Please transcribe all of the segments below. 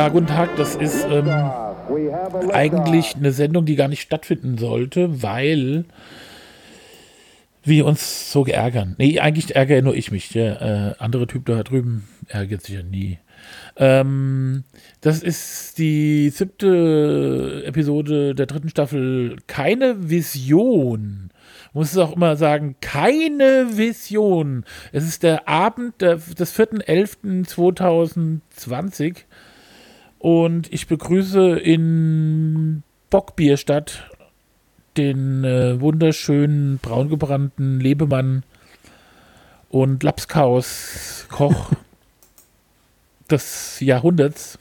Ja, guten Tag. Das ist ähm, eigentlich eine Sendung, die gar nicht stattfinden sollte, weil wir uns so geärgern. Nee, eigentlich ärgere nur ich mich. Der äh, andere Typ da drüben ärgert sich ja nie. Ähm, das ist die siebte Episode der dritten Staffel. Keine Vision. Muss es auch immer sagen, keine Vision. Es ist der Abend der, des 4.11.2020 und ich begrüße in Bockbierstadt den äh, wunderschönen braungebrannten Lebemann und Lapskaus Koch des Jahrhunderts,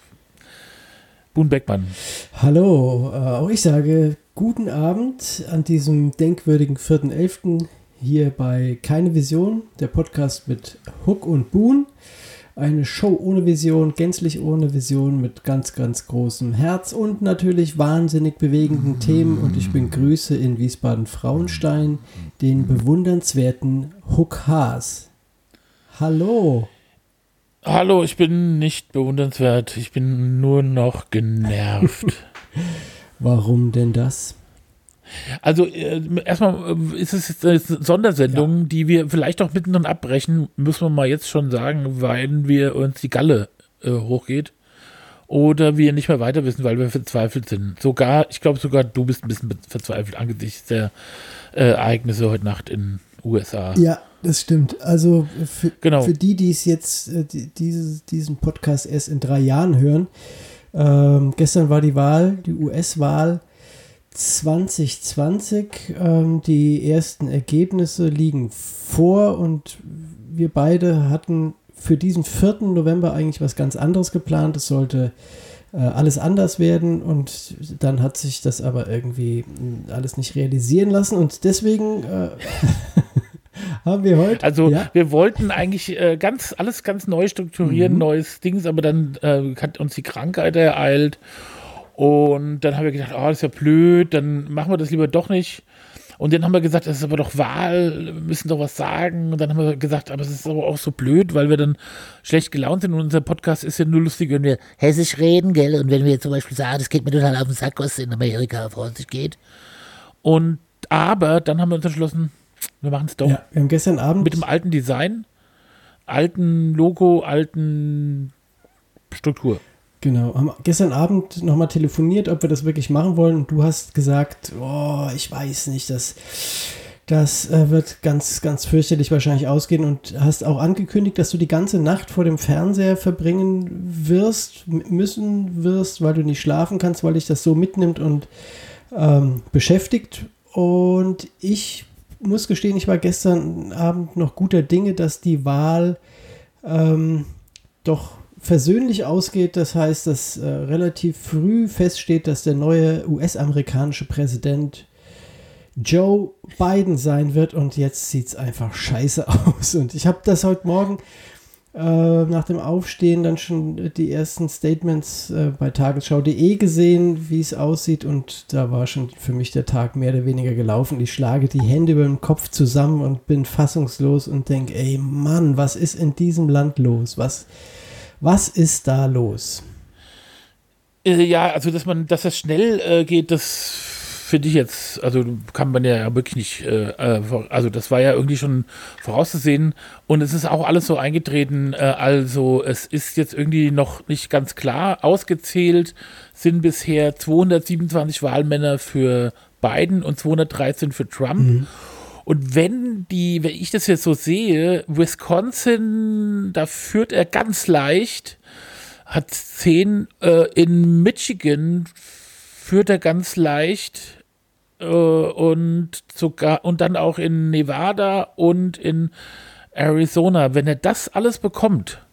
Boon Beckmann. Hallo, äh, auch ich sage guten Abend an diesem denkwürdigen 4.11. hier bei Keine Vision, der Podcast mit Hook und Boon. Eine Show ohne Vision, gänzlich ohne Vision, mit ganz, ganz großem Herz und natürlich wahnsinnig bewegenden Themen. Und ich begrüße in Wiesbaden-Frauenstein den bewundernswerten Hook Haas. Hallo. Hallo, ich bin nicht bewundernswert. Ich bin nur noch genervt. Warum denn das? Also äh, erstmal äh, ist es jetzt eine Sondersendung, ja. die wir vielleicht auch mittendrin abbrechen, müssen wir mal jetzt schon sagen, weil wir uns die Galle äh, hochgeht. Oder wir nicht mehr weiter wissen, weil wir verzweifelt sind. Sogar, ich glaube sogar du bist ein bisschen verzweifelt angesichts der äh, Ereignisse heute Nacht in USA. Ja, das stimmt. Also für, genau. für die, die es jetzt, äh, die, dieses, diesen Podcast erst in drei Jahren hören, ähm, gestern war die Wahl, die US-Wahl 2020. Ähm, die ersten Ergebnisse liegen vor und wir beide hatten für diesen 4. November eigentlich was ganz anderes geplant. Es sollte äh, alles anders werden und dann hat sich das aber irgendwie hm, alles nicht realisieren lassen und deswegen äh, haben wir heute. Also ja? wir wollten eigentlich äh, ganz alles ganz neu strukturieren, mhm. neues Dings, aber dann äh, hat uns die Krankheit ereilt und dann haben wir gedacht, oh, das ist ja blöd, dann machen wir das lieber doch nicht. Und dann haben wir gesagt, das ist aber doch Wahl, wir müssen doch was sagen. Und dann haben wir gesagt, aber es ist aber auch so blöd, weil wir dann schlecht gelaunt sind. Und unser Podcast ist ja nur lustig, wenn wir hessisch reden, gell? Und wenn wir zum Beispiel sagen, das geht mir total auf den Sack, was in Amerika vor sich geht. Und aber dann haben wir uns entschlossen, wir machen es doch. Ja, wir haben gestern Abend. Mit dem alten Design, alten Logo, alten Struktur. Genau, haben gestern Abend nochmal telefoniert, ob wir das wirklich machen wollen. Und du hast gesagt, oh, ich weiß nicht, das, das äh, wird ganz, ganz fürchterlich wahrscheinlich ausgehen. Und hast auch angekündigt, dass du die ganze Nacht vor dem Fernseher verbringen wirst, müssen wirst, weil du nicht schlafen kannst, weil dich das so mitnimmt und ähm, beschäftigt. Und ich muss gestehen, ich war gestern Abend noch guter Dinge, dass die Wahl ähm, doch versöhnlich ausgeht. Das heißt, dass äh, relativ früh feststeht, dass der neue US-amerikanische Präsident Joe Biden sein wird. Und jetzt sieht es einfach scheiße aus. Und ich habe das heute Morgen äh, nach dem Aufstehen dann schon die ersten Statements äh, bei tagesschau.de gesehen, wie es aussieht. Und da war schon für mich der Tag mehr oder weniger gelaufen. Ich schlage die Hände über den Kopf zusammen und bin fassungslos und denke, ey Mann, was ist in diesem Land los? Was, was ist da los? Äh, ja, also dass man, dass das schnell äh, geht, das finde ich jetzt, also kann man ja wirklich nicht, äh, äh, also das war ja irgendwie schon vorauszusehen und es ist auch alles so eingetreten, äh, also es ist jetzt irgendwie noch nicht ganz klar ausgezählt, sind bisher 227 Wahlmänner für Biden und 213 für Trump. Mhm. Und wenn die, wenn ich das jetzt so sehe, Wisconsin, da führt er ganz leicht, hat 10 äh, in Michigan führt er ganz leicht äh, und sogar und dann auch in Nevada und in Arizona. Wenn er das alles bekommt,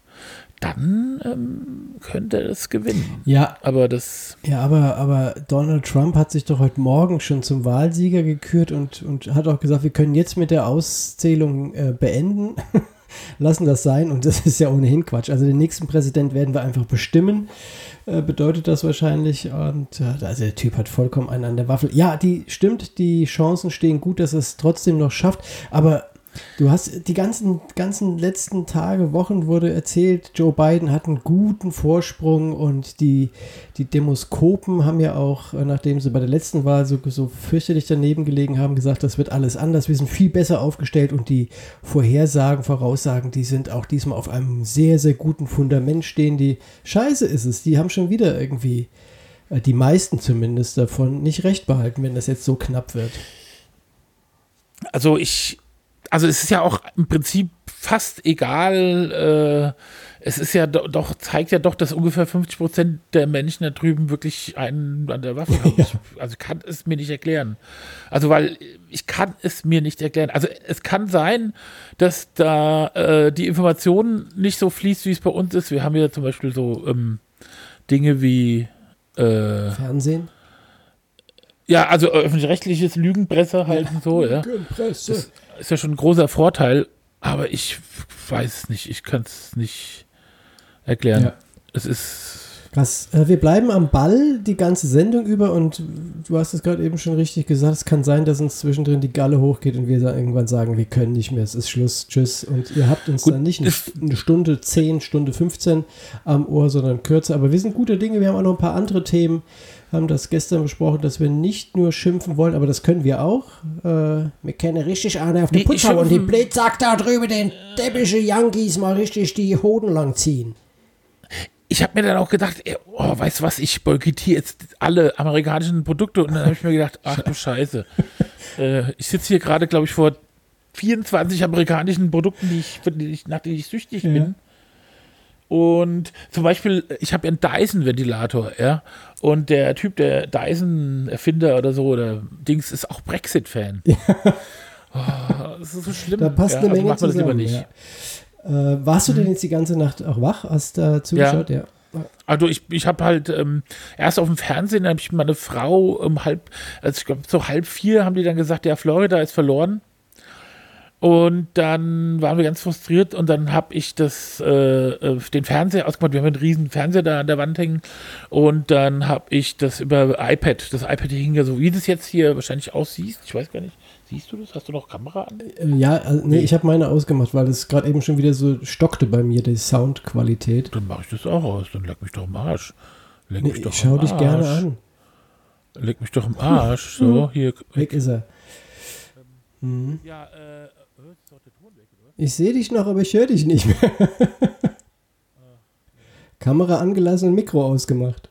dann ähm, könnte er es gewinnen. Ja, aber das. Ja, aber, aber Donald Trump hat sich doch heute Morgen schon zum Wahlsieger gekürt und, und hat auch gesagt, wir können jetzt mit der Auszählung äh, beenden. Lassen das sein und das ist ja ohnehin Quatsch. Also den nächsten Präsident werden wir einfach bestimmen. Äh, bedeutet das wahrscheinlich. Und äh, also der Typ hat vollkommen einen an der Waffel. Ja, die stimmt, die Chancen stehen gut, dass er es trotzdem noch schafft. Aber Du hast die ganzen, ganzen letzten Tage, Wochen wurde erzählt, Joe Biden hat einen guten Vorsprung und die, die Demoskopen haben ja auch, äh, nachdem sie bei der letzten Wahl so, so fürchterlich daneben gelegen haben, gesagt, das wird alles anders, wir sind viel besser aufgestellt und die Vorhersagen, Voraussagen, die sind auch diesmal auf einem sehr, sehr guten Fundament stehen. Die Scheiße ist es, die haben schon wieder irgendwie, äh, die meisten zumindest davon, nicht recht behalten, wenn das jetzt so knapp wird. Also ich also es ist ja auch im Prinzip fast egal. Äh, es ist ja do, doch, zeigt ja doch, dass ungefähr 50 Prozent der Menschen da drüben wirklich einen an der Waffe haben. Ja. Ich, also kann es mir nicht erklären. Also, weil ich kann es mir nicht erklären. Also es kann sein, dass da äh, die Information nicht so fließt, wie es bei uns ist. Wir haben ja zum Beispiel so ähm, Dinge wie äh, Fernsehen. Ja, also öffentlich-rechtliches Lügenpresse halt und so, ja. Lügenpresse. Das ist ja schon ein großer Vorteil, aber ich weiß es nicht, ich kann es nicht erklären. Ja. Es ist. Krass. Äh, wir bleiben am Ball die ganze Sendung über und du hast es gerade eben schon richtig gesagt, es kann sein, dass uns zwischendrin die Galle hochgeht und wir irgendwann sagen, wir können nicht mehr, es ist Schluss, tschüss. Und ihr habt uns Gut. dann nicht eine Stunde 10, Stunde 15 am Ohr, sondern kürzer. Aber wir sind gute Dinge, wir haben auch noch ein paar andere Themen haben das gestern besprochen, dass wir nicht nur schimpfen wollen, aber das können wir auch. Äh, wir kennen richtig eine auf die Putzer und die Blitz sagt da drüben den deppische Yankees mal richtig die Hoden lang ziehen. Ich habe mir dann auch gedacht, ey, oh, weißt du was, ich boykottiere jetzt alle amerikanischen Produkte und dann habe ich mir gedacht, ach du Scheiße. äh, ich sitze hier gerade, glaube ich, vor 24 amerikanischen Produkten, die ich, nach denen ich süchtig ja. bin. Und zum Beispiel, ich habe ja einen Dyson-Ventilator, ja. Und der Typ, der Dyson-Erfinder oder so, oder Dings, ist auch Brexit-Fan. Ja. Oh, das ist so schlimm. Da passt ja, eine also Menge also zusammen, das lieber nicht. Ja. Äh, warst du denn jetzt die ganze Nacht auch wach? Hast da zugeschaut? Ja. ja. Also ich, ich habe halt ähm, erst auf dem Fernsehen, habe ich meine Frau um halb, also ich glaube so halb vier haben die dann gesagt, ja, Florida ist verloren. Und dann waren wir ganz frustriert und dann habe ich das, äh, äh, den Fernseher ausgemacht. Wir haben einen riesen Fernseher da an der Wand hängen und dann habe ich das über iPad, das iPad hing ja so, wie du es jetzt hier wahrscheinlich aussiehst, ich weiß gar nicht. Siehst du das? Hast du noch Kamera an? Äh, ja, also, nee, ich habe meine ausgemacht, weil es gerade eben schon wieder so stockte bei mir, die Soundqualität. Dann mache ich das auch aus, dann leck mich doch im Arsch. Leck nee, mich doch schau dich Arsch. gerne an. Leck mich doch im Arsch. So, hier. Weg ist er. Mhm. Ja, äh, ich sehe dich noch, aber ich höre dich nicht mehr. Kamera angelassen und Mikro ausgemacht.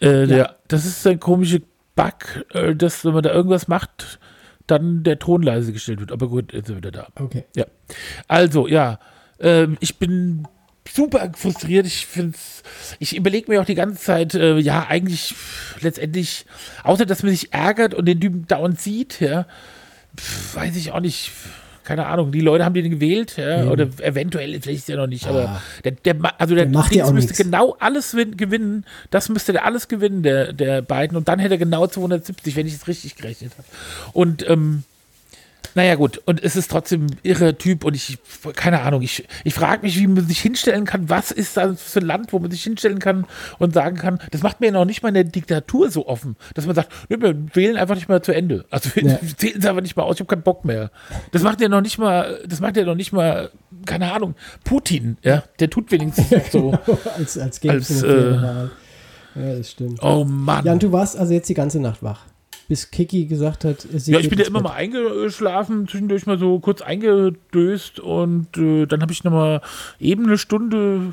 Äh, ja. Der, das ist ein komischer Bug, äh, dass wenn man da irgendwas macht, dann der Ton leise gestellt wird. Aber gut, jetzt ist er wieder da. Okay. Ja. Also, ja. Ähm, ich bin super frustriert. Ich finde ich überlege mir auch die ganze Zeit, äh, ja, eigentlich letztendlich, außer dass man sich ärgert und den Typen dauernd sieht, ja, pf, weiß ich auch nicht. Keine Ahnung, die Leute haben den gewählt, ja, mhm. oder eventuell, vielleicht ist er noch nicht, ah. aber der, der, also der, der Dings müsste nichts. genau alles gewinnen, das müsste der alles gewinnen, der, der beiden, und dann hätte er genau 270, wenn ich es richtig gerechnet habe. Und ähm, naja, gut. Und es ist trotzdem irre Typ und ich, keine Ahnung, ich, ich frage mich, wie man sich hinstellen kann. Was ist das für ein Land, wo man sich hinstellen kann und sagen kann, das macht mir noch nicht mal eine Diktatur so offen, dass man sagt, wir wählen einfach nicht mal zu Ende. Also ja. zählen sie einfach nicht mal aus, ich habe keinen Bock mehr. Das macht ja noch nicht mal, das macht ja noch nicht mal, keine Ahnung, Putin, ja, der tut wenigstens so. als als, als äh, Ja, das stimmt. Oh Mann. Ja, und du warst also jetzt die ganze Nacht wach bis Kiki gesagt hat, sie Ja, ich bin ja immer Bett. mal eingeschlafen, zwischendurch mal so kurz eingedöst und äh, dann habe ich nochmal eben eine Stunde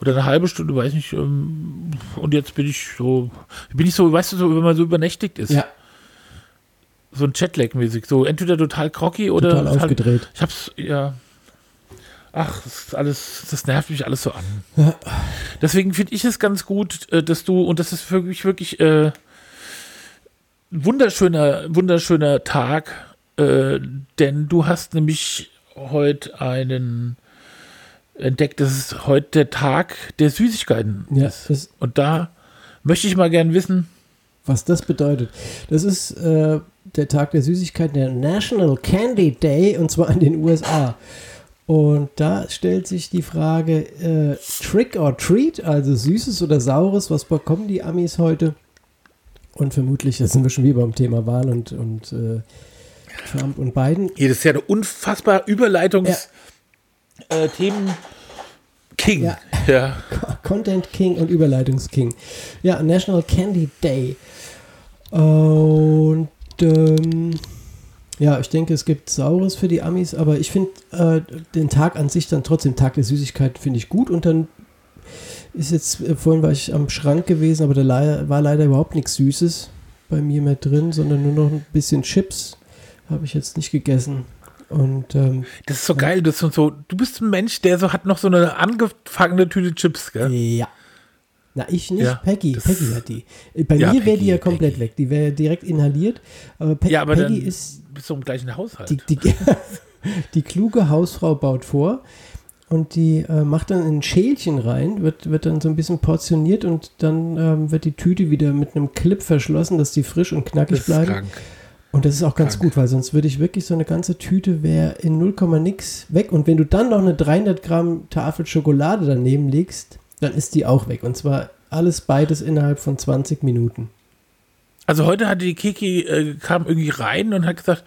oder eine halbe Stunde, weiß nicht, ähm, und jetzt bin ich so, bin ich so, weißt du, so, wenn man so übernächtigt ist. Ja. So ein Chatlag-mäßig, so entweder total crocky oder. Total aufgedreht. Halt, ich hab's, ja. Ach, das ist alles, das nervt mich alles so an. Ja. Deswegen finde ich es ganz gut, äh, dass du, und das ist für mich wirklich, äh, wunderschöner, wunderschöner Tag, äh, denn du hast nämlich heute einen entdeckt, dass es heute der Tag der Süßigkeiten ja, ist. Und da möchte ich mal gern wissen, was das bedeutet. Das ist äh, der Tag der Süßigkeiten, der National Candy Day, und zwar in den USA. Und da stellt sich die Frage, äh, Trick or Treat, also Süßes oder Saures, was bekommen die Amis heute? Und vermutlich, da sind wir schon wieder beim Thema Wahl und, und äh, Trump und Biden. Hier, das ist ja eine unfassbar Überleitungs- äh, Themen King. Ja. Ja. Content King und Überleitungsking. Ja, National Candy Day. Und ähm, ja, ich denke, es gibt Saures für die Amis, aber ich finde äh, den Tag an sich dann trotzdem, Tag der Süßigkeiten, finde ich gut. Und dann ist jetzt, äh, vorhin war ich am Schrank gewesen, aber da war leider überhaupt nichts Süßes bei mir mehr drin, sondern nur noch ein bisschen Chips. Habe ich jetzt nicht gegessen. Und ähm, Das ist so geil. Das ist so, du bist ein Mensch, der so hat noch so eine angefangene Tüte Chips, gell? Ja. Na, ich nicht. Ja, Peggy. Peggy hat die. Äh, Bei Ja, mir wäre die ja komplett Peggy. weg. Die wäre direkt inhaliert. Aber, Pe Ja, aber Peggy ist bist du im gleichen Haushalt. die, die, die kluge Hausfrau baut vor und die äh, macht dann in ein Schälchen rein, wird, wird dann so ein bisschen portioniert und dann ähm, wird die Tüte wieder mit einem Clip verschlossen, dass die frisch und knackig das bleiben. krank. Und das ist auch ganz Krank. gut, weil sonst würde ich wirklich so eine ganze Tüte wäre in 0, nix weg. Und wenn du dann noch eine 300 Gramm Tafel Schokolade daneben legst, dann ist die auch weg. Und zwar alles beides innerhalb von 20 Minuten. Also heute hatte die Kiki, äh, kam irgendwie rein und hat gesagt,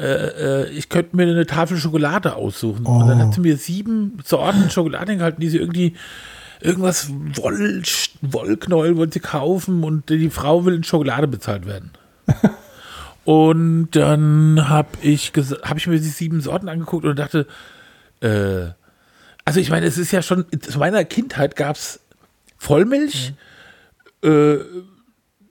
äh, äh, ich könnte mir eine Tafel Schokolade aussuchen. Und dann Oh. hat sie mir sieben Sorten Schokolade gehalten, die sie irgendwie irgendwas Woll, Wollknäuel wollte sie kaufen und die Frau will in Schokolade bezahlt werden. und dann habe ich, hab ich mir die sieben Sorten angeguckt und dachte, äh, also ich meine, es ist ja schon, zu meiner Kindheit gab es Vollmilch, äh,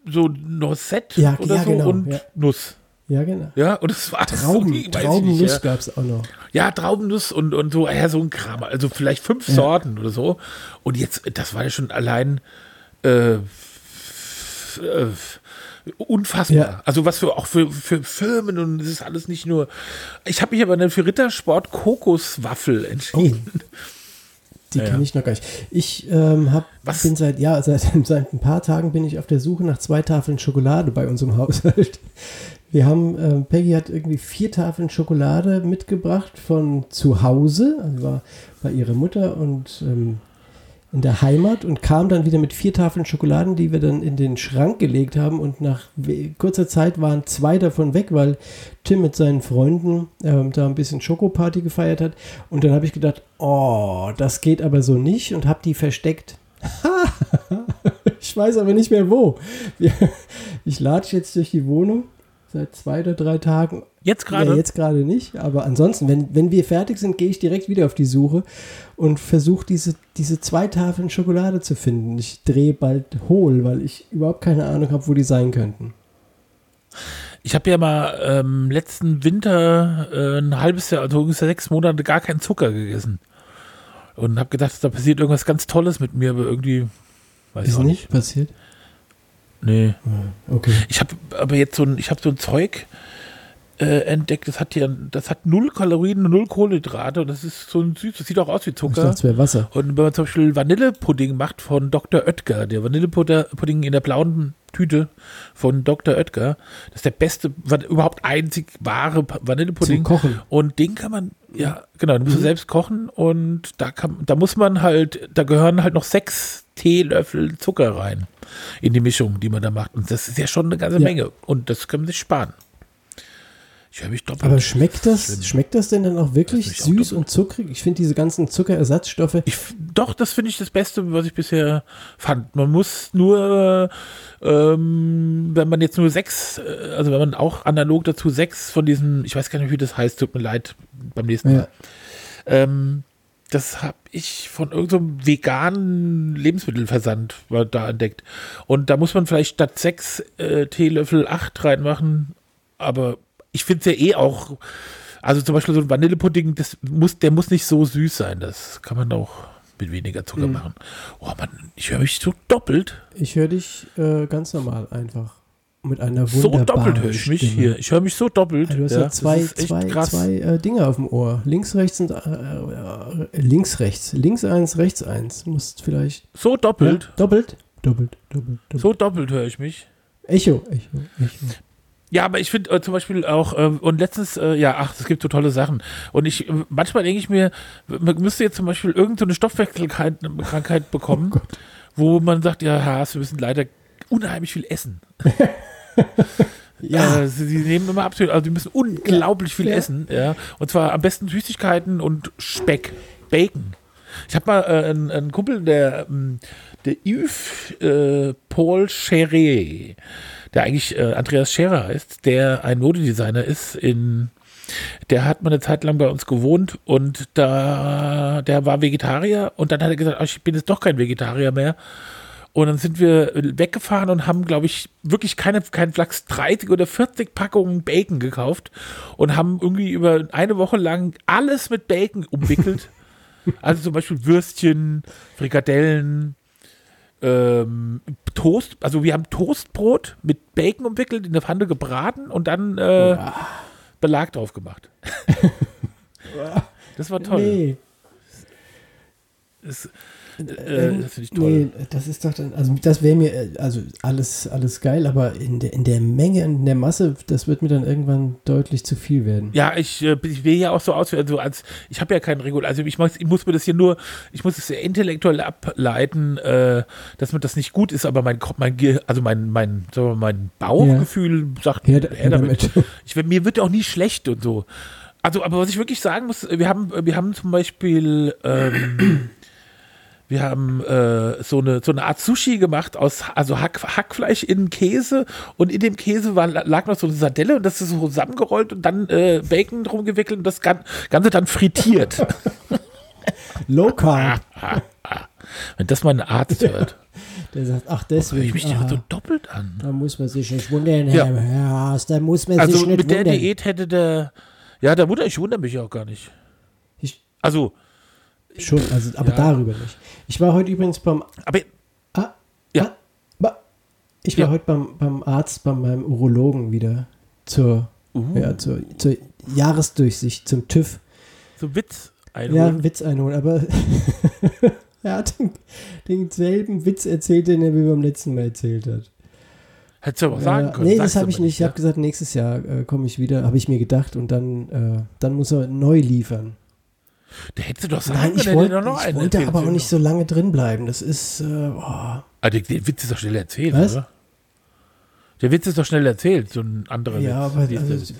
so Noisette Ja, oder ja, so genau, und ja. Nuss. Ja, genau. Ja, und das war Trauben, so, Traubennuss ja. gab es auch noch. Ja, Traubennuss und, und so, ja, so ein Kram. Also vielleicht fünf Ja. Sorten oder so. Und jetzt, das war ja schon allein äh, äh, unfassbar. Ja. Also was für auch für, für Firmen und es ist alles nicht nur. Ich habe mich aber dann für Rittersport Kokoswaffel entschieden. Die Ja, kenne ich noch gar nicht. Ich ähm, hab, Was? bin seit, ja, seit, seit ein paar Tagen bin ich auf der Suche nach zwei Tafeln Schokolade bei unserem Haushalt. Wir haben, ähm, Peggy hat irgendwie vier Tafeln Schokolade mitgebracht von zu Hause, also war bei ihrer Mutter und ähm, in der Heimat und kam dann wieder mit vier Tafeln Schokoladen, die wir dann in den Schrank gelegt haben und nach kurzer Zeit waren zwei davon weg, weil Tim mit seinen Freunden ähm, da ein bisschen Schokoparty gefeiert hat und dann habe ich gedacht, oh, das geht aber so nicht und habe die versteckt. ich weiß aber nicht mehr wo. Ich latsche jetzt durch die Wohnung seit zwei oder drei Tagen Jetzt gerade. ja, jetzt gerade nicht, aber ansonsten, wenn, wenn wir fertig sind, gehe ich direkt wieder auf die Suche und versuche diese, diese zwei Tafeln Schokolade zu finden. Ich drehe bald hohl, weil ich überhaupt keine Ahnung habe, wo die sein könnten. Ich habe ja mal ähm, letzten Winter äh, ein halbes Jahr, also ungefähr sechs Monate gar keinen Zucker gegessen. Und habe gedacht, da passiert irgendwas ganz Tolles mit mir, aber irgendwie weiß ich Ist auch nicht nicht. passiert? Nee. Okay. Ich habe aber jetzt so ein, ich habe so ein Zeug äh, entdeckt, das hat ja, das hat null Kalorien und null Kohlenhydrate und das ist so ein süß, das sieht auch aus wie Ich Zucker. dachte, es wäre Wasser. Und wenn man zum Beispiel Vanillepudding macht von Dr. Oetker, der Vanillepudding in der blauen Tüte von Dr. Oetker, das ist der beste, überhaupt einzig wahre Vanillepudding. Zum Kochen. Und den kann man, ja, genau, den musst du selbst kochen und da kann, da muss man halt, da gehören halt noch sechs Teelöffel Zucker rein in die Mischung, die man da macht. Und das ist ja schon eine ganze Ja. Menge. Und das kann man sich sparen. Ich höre mich doppelt. Aber schmeckt das, Schlimm. schmeckt das denn dann auch wirklich Das ich auch süß und zuckrig? Ich finde diese ganzen Zuckerersatzstoffe, Ich, doch, das finde ich das Beste, was ich bisher fand. Man muss nur, ähm, wenn man jetzt nur sechs, äh, also wenn man auch analog dazu sechs von diesen, ich weiß gar nicht, wie das heißt, tut mir leid, beim nächsten Mal. ja, Ähm, das habe ich von irgendeinem veganen Lebensmittelversand da entdeckt. Und da muss man vielleicht statt sechs äh, Teelöffel acht reinmachen. Aber ich finde es ja eh auch, also zum Beispiel so ein Vanillepudding, das muss, der muss nicht so süß sein. Das kann man auch mit weniger Zucker Mhm. machen. Oh Mann, ich höre mich so doppelt. ich höre dich äh, ganz normal einfach. Mit einer So wunderbaren doppelt höre ich mich Stimme. hier. Ich höre mich so doppelt. Ah, Du hast Ja, ja, zwei, zwei, krass. zwei äh, Dinge auf dem Ohr. Links, rechts und äh, äh, links, rechts. Links eins, rechts eins. Musst vielleicht. So doppelt. Ja, doppelt. Doppelt, doppelt, doppelt. So doppelt höre ich mich. Echo, Echo, Echo. Ja, aber ich finde äh, zum Beispiel auch, äh, und letztens, äh, ja, ach, es gibt so tolle Sachen. Und ich, äh, manchmal denke ich mir, man müsste jetzt zum Beispiel irgendeine Stoffwechselkrankheit Krankheit Oh bekommen, wo man sagt, ja, Haas, wir müssen leider unheimlich viel essen. Ja. Äh, sie, nehmen immer absolut, also die müssen unglaublich viel Ja. essen, ja. Und zwar am besten Süßigkeiten und Speck, Bacon. Ich habe mal äh, einen, einen Kumpel, der, ähm, der Yves äh, Paul Scherer, der eigentlich äh, Andreas Scherer heißt, der ein Modedesigner ist in der hat mal eine Zeit lang bei uns gewohnt und da, der war Vegetarier und dann hat er gesagt, "Ach, ich bin jetzt doch kein Vegetarier mehr. Und dann sind wir weggefahren und haben, glaube ich, wirklich keine, kein Flachs 30 oder 40 Packungen Bacon gekauft und haben irgendwie über eine Woche lang alles mit Bacon umwickelt. also zum Beispiel Würstchen, Frikadellen, ähm, Toast, also wir haben Toastbrot mit Bacon umwickelt, in der Pfanne gebraten und dann äh, Belag drauf gemacht. das war toll. Nee, Das, äh, Ähm, das finde ich toll. Nee, das ist doch dann, also das wäre mir, äh, also alles, alles geil, aber in der, in der Menge, in der Masse, das wird mir dann irgendwann deutlich zu viel werden. Ja, ich, äh, ich will ja auch so aus, also als ich habe ja keinen Regular, also ich muss, ich muss mir das hier nur, ich muss es sehr intellektuell ableiten, äh, dass mir das nicht gut ist, aber mein Kopf, mein, also mein, mein, sagen wir mein Bauchgefühl sagt, Her, her her damit. damit. Ich, mir wird auch nie schlecht und so. Also, aber was ich wirklich sagen muss, wir haben, wir haben zum Beispiel, ähm, wir haben äh, so, eine, so eine Art Sushi gemacht aus also Hack, Hackfleisch in Käse und in dem Käse war, lag noch so eine Sardelle und das ist so zusammengerollt und dann äh, Bacon drum gewickelt und das Gan- Ganze dann frittiert. Low Carb. Wenn das mal ein Arzt hört, Der sagt, ach höre ich deswegen, mich aha, so doppelt an. da muss man sich nicht wundern, Ja. Herr Haas, da muss man Also sich nicht mit der wundern. Diät hätte der, ja, der Mutter, ich wundere mich auch gar nicht. Ich, Also, schon, also, aber Ja. darüber nicht. Ich war heute übrigens beim aber Ah, Ja. ah, ich war Ja. heute beim, beim Arzt, bei meinem Urologen wieder zur, uh, ja, zur, zur Jahresdurchsicht, zum TÜV. so Witz Ja, einholen. Witz einholen, aber er hat den, denselben Witz erzählt, den er mir beim letzten Mal erzählt hat. Hättest du aber sagen Ja, können. nee, das habe ich nicht. Ich habe gesagt, nächstes Jahr äh, komme ich wieder, habe ich mir gedacht und dann, äh, dann muss er neu liefern. Der hättest du doch sagen Nein, ich wollte hätte doch noch ich einen wollte aber auch nicht so lange drin bleiben. Das ist, äh, oh, Ah, der, der Witz ist doch schnell erzählt, Was? oder? Der Witz ist doch schnell erzählt, so ein anderer ja, Witz. aber also,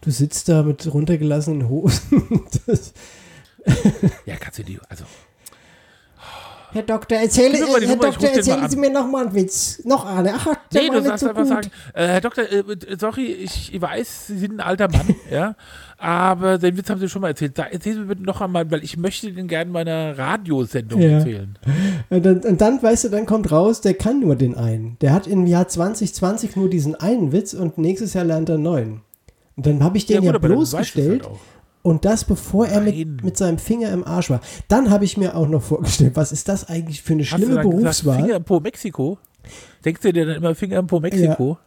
du sitzt da mit runtergelassenen Hosen. ja, kannst du die, also, Herr Doktor, erzähle, Herr Nummer, ich Doktor, erzählen. Sie mir noch mal einen Witz. Noch eine. Ach, der nee, war du nicht so einfach gut. sagen, äh, Herr Doktor, äh, sorry, ich weiß, Sie sind ein alter Mann, ja, aber den Witz haben Sie schon mal erzählt. Da erzählen Sie mir bitte noch einmal, weil ich möchte den gerne in meiner Radiosendung Ja. erzählen. Und dann, und dann, weißt du, dann kommt raus, der kann nur den einen. Der hat im Jahr 2020 nur diesen einen Witz und nächstes Jahr lernt er neuen. Und dann habe ich den ja, gut, es bloßgestellt. halt. Und das, bevor er mit, mit seinem Finger im Arsch war. Dann habe ich mir auch noch vorgestellt, was ist das eigentlich für eine Hast schlimme dann gesagt, Berufswahl? Finger im Po Mexiko? Denkst du dir dann immer Finger im Po Mexiko?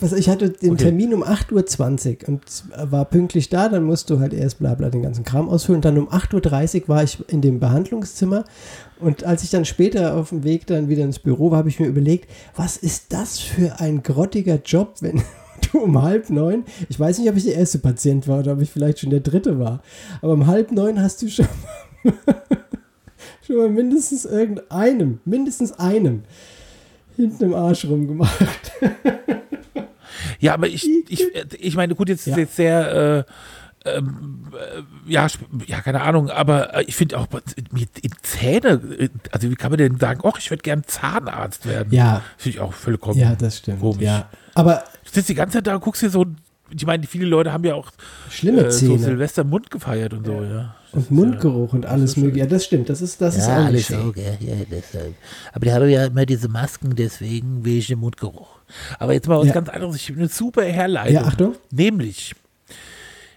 Was, ich hatte den Okay. Termin um 8.20 Uhr und war pünktlich da, dann musst du halt erst bla bla den ganzen Kram ausfüllen. Und dann um 8.30 Uhr war ich in dem Behandlungszimmer und als ich dann später auf dem Weg dann wieder ins Büro war, habe ich mir überlegt, was ist das für ein grottiger Job, wenn du um halb neun, ich weiß nicht, ob ich der erste Patient war oder ob ich vielleicht schon der dritte war, aber um halb neun hast du schon, schon mal mindestens irgendeinem, mindestens einem hinten im Arsch rumgemacht. Ja, aber ich, ich, ich meine, gut, jetzt Ja. ist jetzt sehr, äh, äh, ja, ja, keine Ahnung, aber äh, ich finde auch mit Zähne, äh, also wie kann man denn sagen, oh, ich würde gern Zahnarzt werden? Ja, Finde ich auch vollkommen. Ja, das stimmt. Komisch. Ja. Aber Du sitzt die ganze Zeit da und guckst dir so, ich meine, viele Leute haben ja auch schlimme äh, so Silvester Mund gefeiert und so, ja. und Mundgeruch und alles mögliche. Ja, das stimmt. Das ist, das ist Ja, auch alles auch, ja, ja, deshalb. Aber die haben ja immer diese Masken, deswegen wegen dem Mundgeruch. Aber jetzt mal was Ja. ganz anderes. Ich habe eine super Herleitung. Ja, Achtung. Nämlich,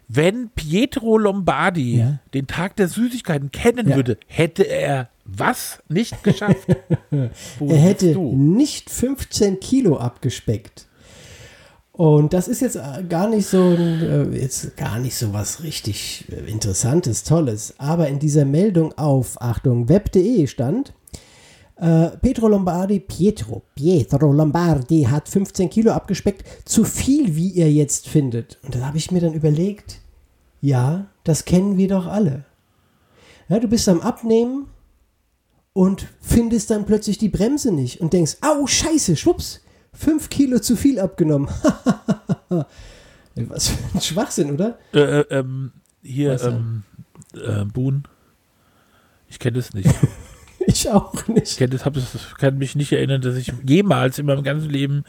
wenn Pietro Lombardi Ja. den Tag der Süßigkeiten kennen Ja. würde, hätte er was nicht geschafft? Wo Er hätte du? nicht 15 Kilo abgespeckt. Und das ist jetzt äh, gar nicht so äh, jetzt gar nicht so was richtig äh, Interessantes, Tolles. Aber in dieser Meldung auf, Achtung, web.de stand, äh, Pietro Lombardi, Pietro, Pietro Lombardi hat 15 Kilo abgespeckt, zu viel, wie ihr jetzt findet. Und da habe ich mir dann überlegt, ja, das kennen wir doch alle. Ja, du bist am Abnehmen und findest dann plötzlich die Bremse nicht und denkst, au, scheiße, schwupps, fünf Kilo zu viel abgenommen. Was für ein Schwachsinn, oder? Äh, äh, ähm, hier, Was ähm, äh, Boon. Ich kenne das nicht. Ich auch Ich nicht. kenn das, hab das, kann mich nicht erinnern, dass ich jemals in meinem ganzen Leben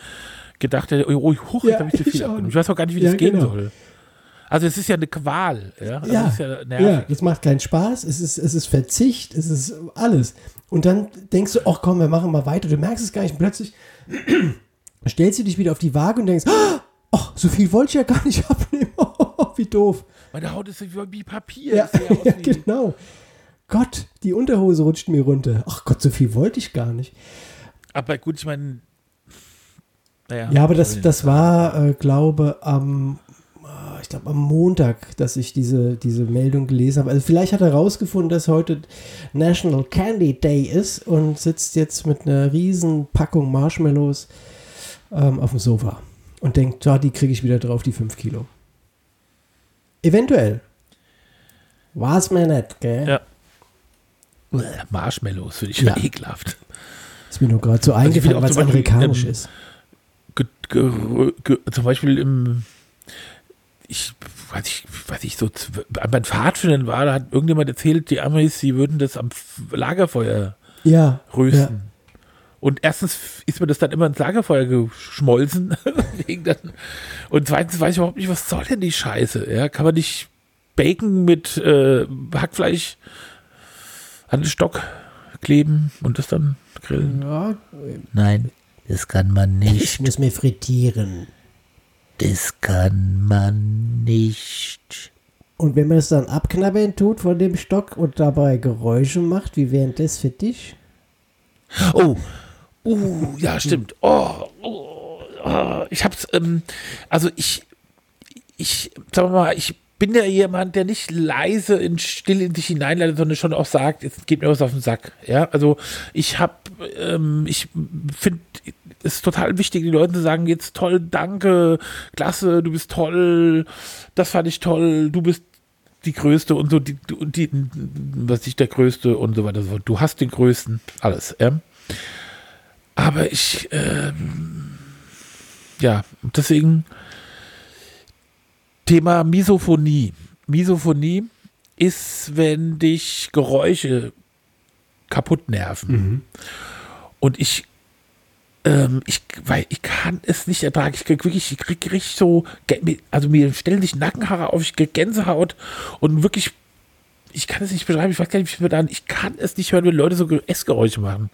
gedacht hätte, oh, oh huch, Ja, habe ich zu ich viel auch abgenommen. Ich weiß auch gar nicht, wie Ja, das gehen genau. soll. Also es ist ja eine Qual. Ja, also Ja, ist ja ja, das macht keinen Spaß, es ist, es ist Verzicht, es ist alles. Und dann denkst du, ach komm, wir machen mal weiter, du merkst es gar nicht und plötzlich stellst du dich wieder auf die Waage und denkst, ach, so viel wollte ich ja gar nicht abnehmen, wie doof. Meine Haut ist wie Papier. Ja, ja, genau. Gott, die Unterhose rutscht mir runter. Ach Gott, so viel wollte ich gar nicht. Aber gut, ich meine, naja. Ja, aber das, das war, äh, glaube am, äh, ich glaube am Montag, dass ich diese, diese Meldung gelesen habe. Also vielleicht hat er herausgefunden, dass heute National Candy Day ist und sitzt jetzt mit einer riesen Packung Marshmallows ähm, auf dem Sofa und denkt, ja, die kriege ich wieder drauf, die 5 Kilo. Eventuell. War es mir nicht, gell? Ja. Marshmallows finde ich Ja. ekelhaft. Ist mir nur gerade so Also ich eingefallen, auch weil es amerikanisch ähm, ist. Zum Beispiel im, ich weiß ich, weiß ich so, beim Pfadfindern war, da hat irgendjemand erzählt, die Amis, sie würden das am Lagerfeuer Ja. rösten. Und erstens ist mir das dann immer ins Lagerfeuer geschmolzen. und zweitens weiß ich überhaupt nicht, was soll denn die Scheiße? Ja, kann man nicht Bacon mit äh, Hackfleisch an den Stock kleben und das dann grillen? ja. Nein, das kann man Ich nicht. muss mir frittieren. Das kann man nicht. Und wenn man es dann abknabbern tut von dem Stock und dabei Geräusche macht, wie wären das für dich? Oh, uh, ja, stimmt. Oh, oh, oh ich hab's, ähm, also ich, ich, wir mal, ich bin ja jemand, der nicht leise in still in sich hineinleitet, sondern schon auch sagt, jetzt geht mir was auf den Sack. Ja, also ich hab, ähm, ich finde es ist total wichtig, den Leuten zu sagen, jetzt toll, danke, klasse, du bist toll, das fand ich toll, du bist die Größte und so, die, die, die was ich der Größte und so weiter so. Du hast den Größten, alles, ja. Aber ich, ähm, ja, deswegen Thema Misophonie. Misophonie ist, wenn dich Geräusche kaputt nerven. Und ich, ähm, ich, weil ich kann es nicht ertragen. Ich krieg wirklich, ich krieg richtig so, also mir stellen sich Nackenhaare auf, ich krieg Gänsehaut und wirklich, ich kann es nicht beschreiben, ich weiß gar nicht, wie ich mir dann, ich kann es nicht hören, wenn Leute so Ge- Essgeräusche machen.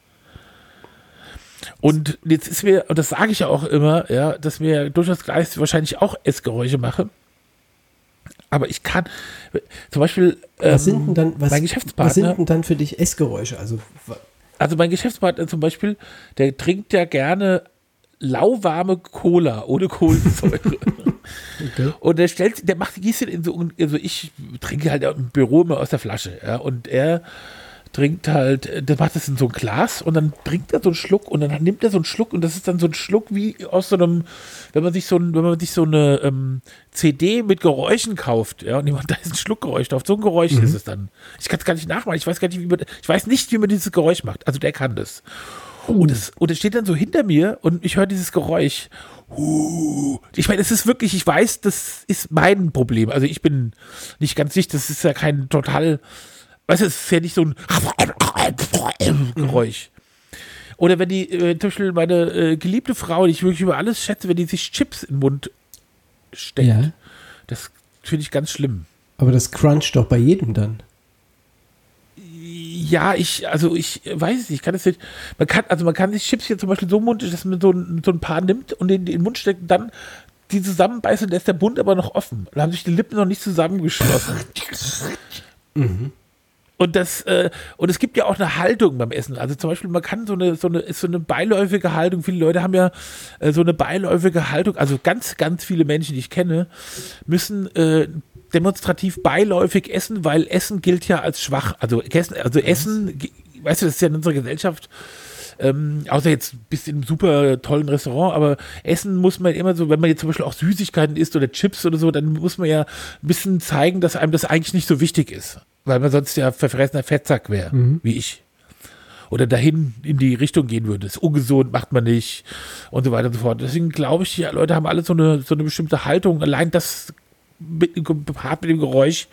Und jetzt ist mir, und das sage ich ja auch immer, ja, dass mir durchaus klar ist, dass ich wahrscheinlich auch Essgeräusche mache. Aber ich kann, zum Beispiel, Was ähm, sind denn dann, was, mein was Geschäftspartner, sind denn dann für dich Essgeräusche? Also, also mein Geschäftspartner zum Beispiel, der trinkt ja gerne lauwarme Cola ohne Kohlensäure. okay. Und der stellt, der macht, gießt in so, also ich trinke halt im Büro immer aus der Flasche, ja, und er trinkt halt, der macht das in so ein Glas und dann trinkt er so einen Schluck und dann nimmt er so einen Schluck und das ist dann so ein Schluck wie aus so einem, wenn man sich so, ein, wenn man sich so eine ähm, CD mit Geräuschen kauft, ja, und jemand, da ist ein Schluckgeräusch drauf, so ein Geräusch ist es dann. Ich kann es gar nicht nachmachen, ich weiß gar nicht, wie man, ich weiß nicht, wie man dieses Geräusch macht, also der kann das. Und es, und es steht dann so hinter mir und ich höre dieses Geräusch. Huh. Ich meine, es ist wirklich, ich weiß, das ist mein Problem. Also ich bin nicht ganz sicher, das ist ja kein total, weißt du, es ist ja nicht so ein Geräusch. Oder wenn die, äh, zum Beispiel meine äh, geliebte Frau, die ich wirklich über alles schätze, wenn die sich Chips in den Mund steckt. Ja. Das finde ich ganz schlimm. Aber das cruncht doch bei jedem dann. Ja, ich, also ich weiß es nicht, ich kann es nicht. Man kann, also man kann sich Chips hier zum Beispiel so im Mund, dass man so ein, so ein paar nimmt und in, in den Mund steckt und dann die zusammenbeißt und da ist der Mund aber noch offen. Da haben sich die Lippen noch nicht zusammengeschlossen. Und das, äh, und es gibt ja auch eine Haltung beim Essen. Also zum Beispiel, man kann so eine, so eine, ist so eine beiläufige Haltung. Viele Leute haben ja äh, so eine beiläufige Haltung. Also ganz, ganz viele Menschen, die ich kenne, müssen äh, demonstrativ beiläufig essen, weil Essen gilt ja als schwach. Also Essen, also Essen, weißt du, das ist ja in unserer Gesellschaft, ähm, außer jetzt bist du in einem super tollen Restaurant, aber Essen muss man immer so, wenn man jetzt zum Beispiel auch Süßigkeiten isst oder Chips oder so, dann muss man ja ein bisschen zeigen, dass einem das eigentlich nicht so wichtig ist. Weil man sonst ja verfressener Fettsack wäre, wie ich. oder dahin in die Richtung gehen würde. Das ist ungesund, macht man nicht und so weiter und so fort. Deswegen glaube ich, die Leute haben alle so eine, so eine bestimmte Haltung. Allein das mit, gepaart mit dem Geräusch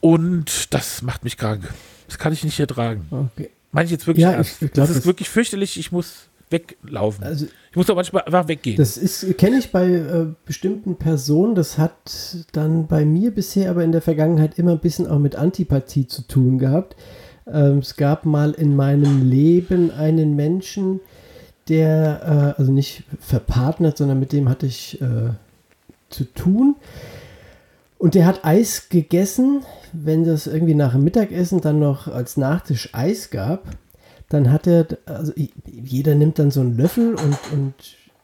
und das macht mich krank. Das kann ich nicht ertragen. Okay. Meine ich jetzt wirklich Ja, ich glaub, das ist wirklich fürchterlich. Ich muss weglaufen. Also ich muss doch manchmal einfach weggehen. Das ist kenne ich bei äh, bestimmten Personen. Das hat dann bei mir bisher aber in der Vergangenheit immer ein bisschen auch mit Antipathie zu tun gehabt. Ähm, es gab mal in meinem Leben einen Menschen, der, äh, also nicht verpartnert, sondern mit dem hatte ich äh, zu tun. Und der hat Eis gegessen, wenn das irgendwie nach dem Mittagessen dann noch als Nachtisch Eis gab. Dann hat er, also jeder nimmt dann so einen Löffel und, und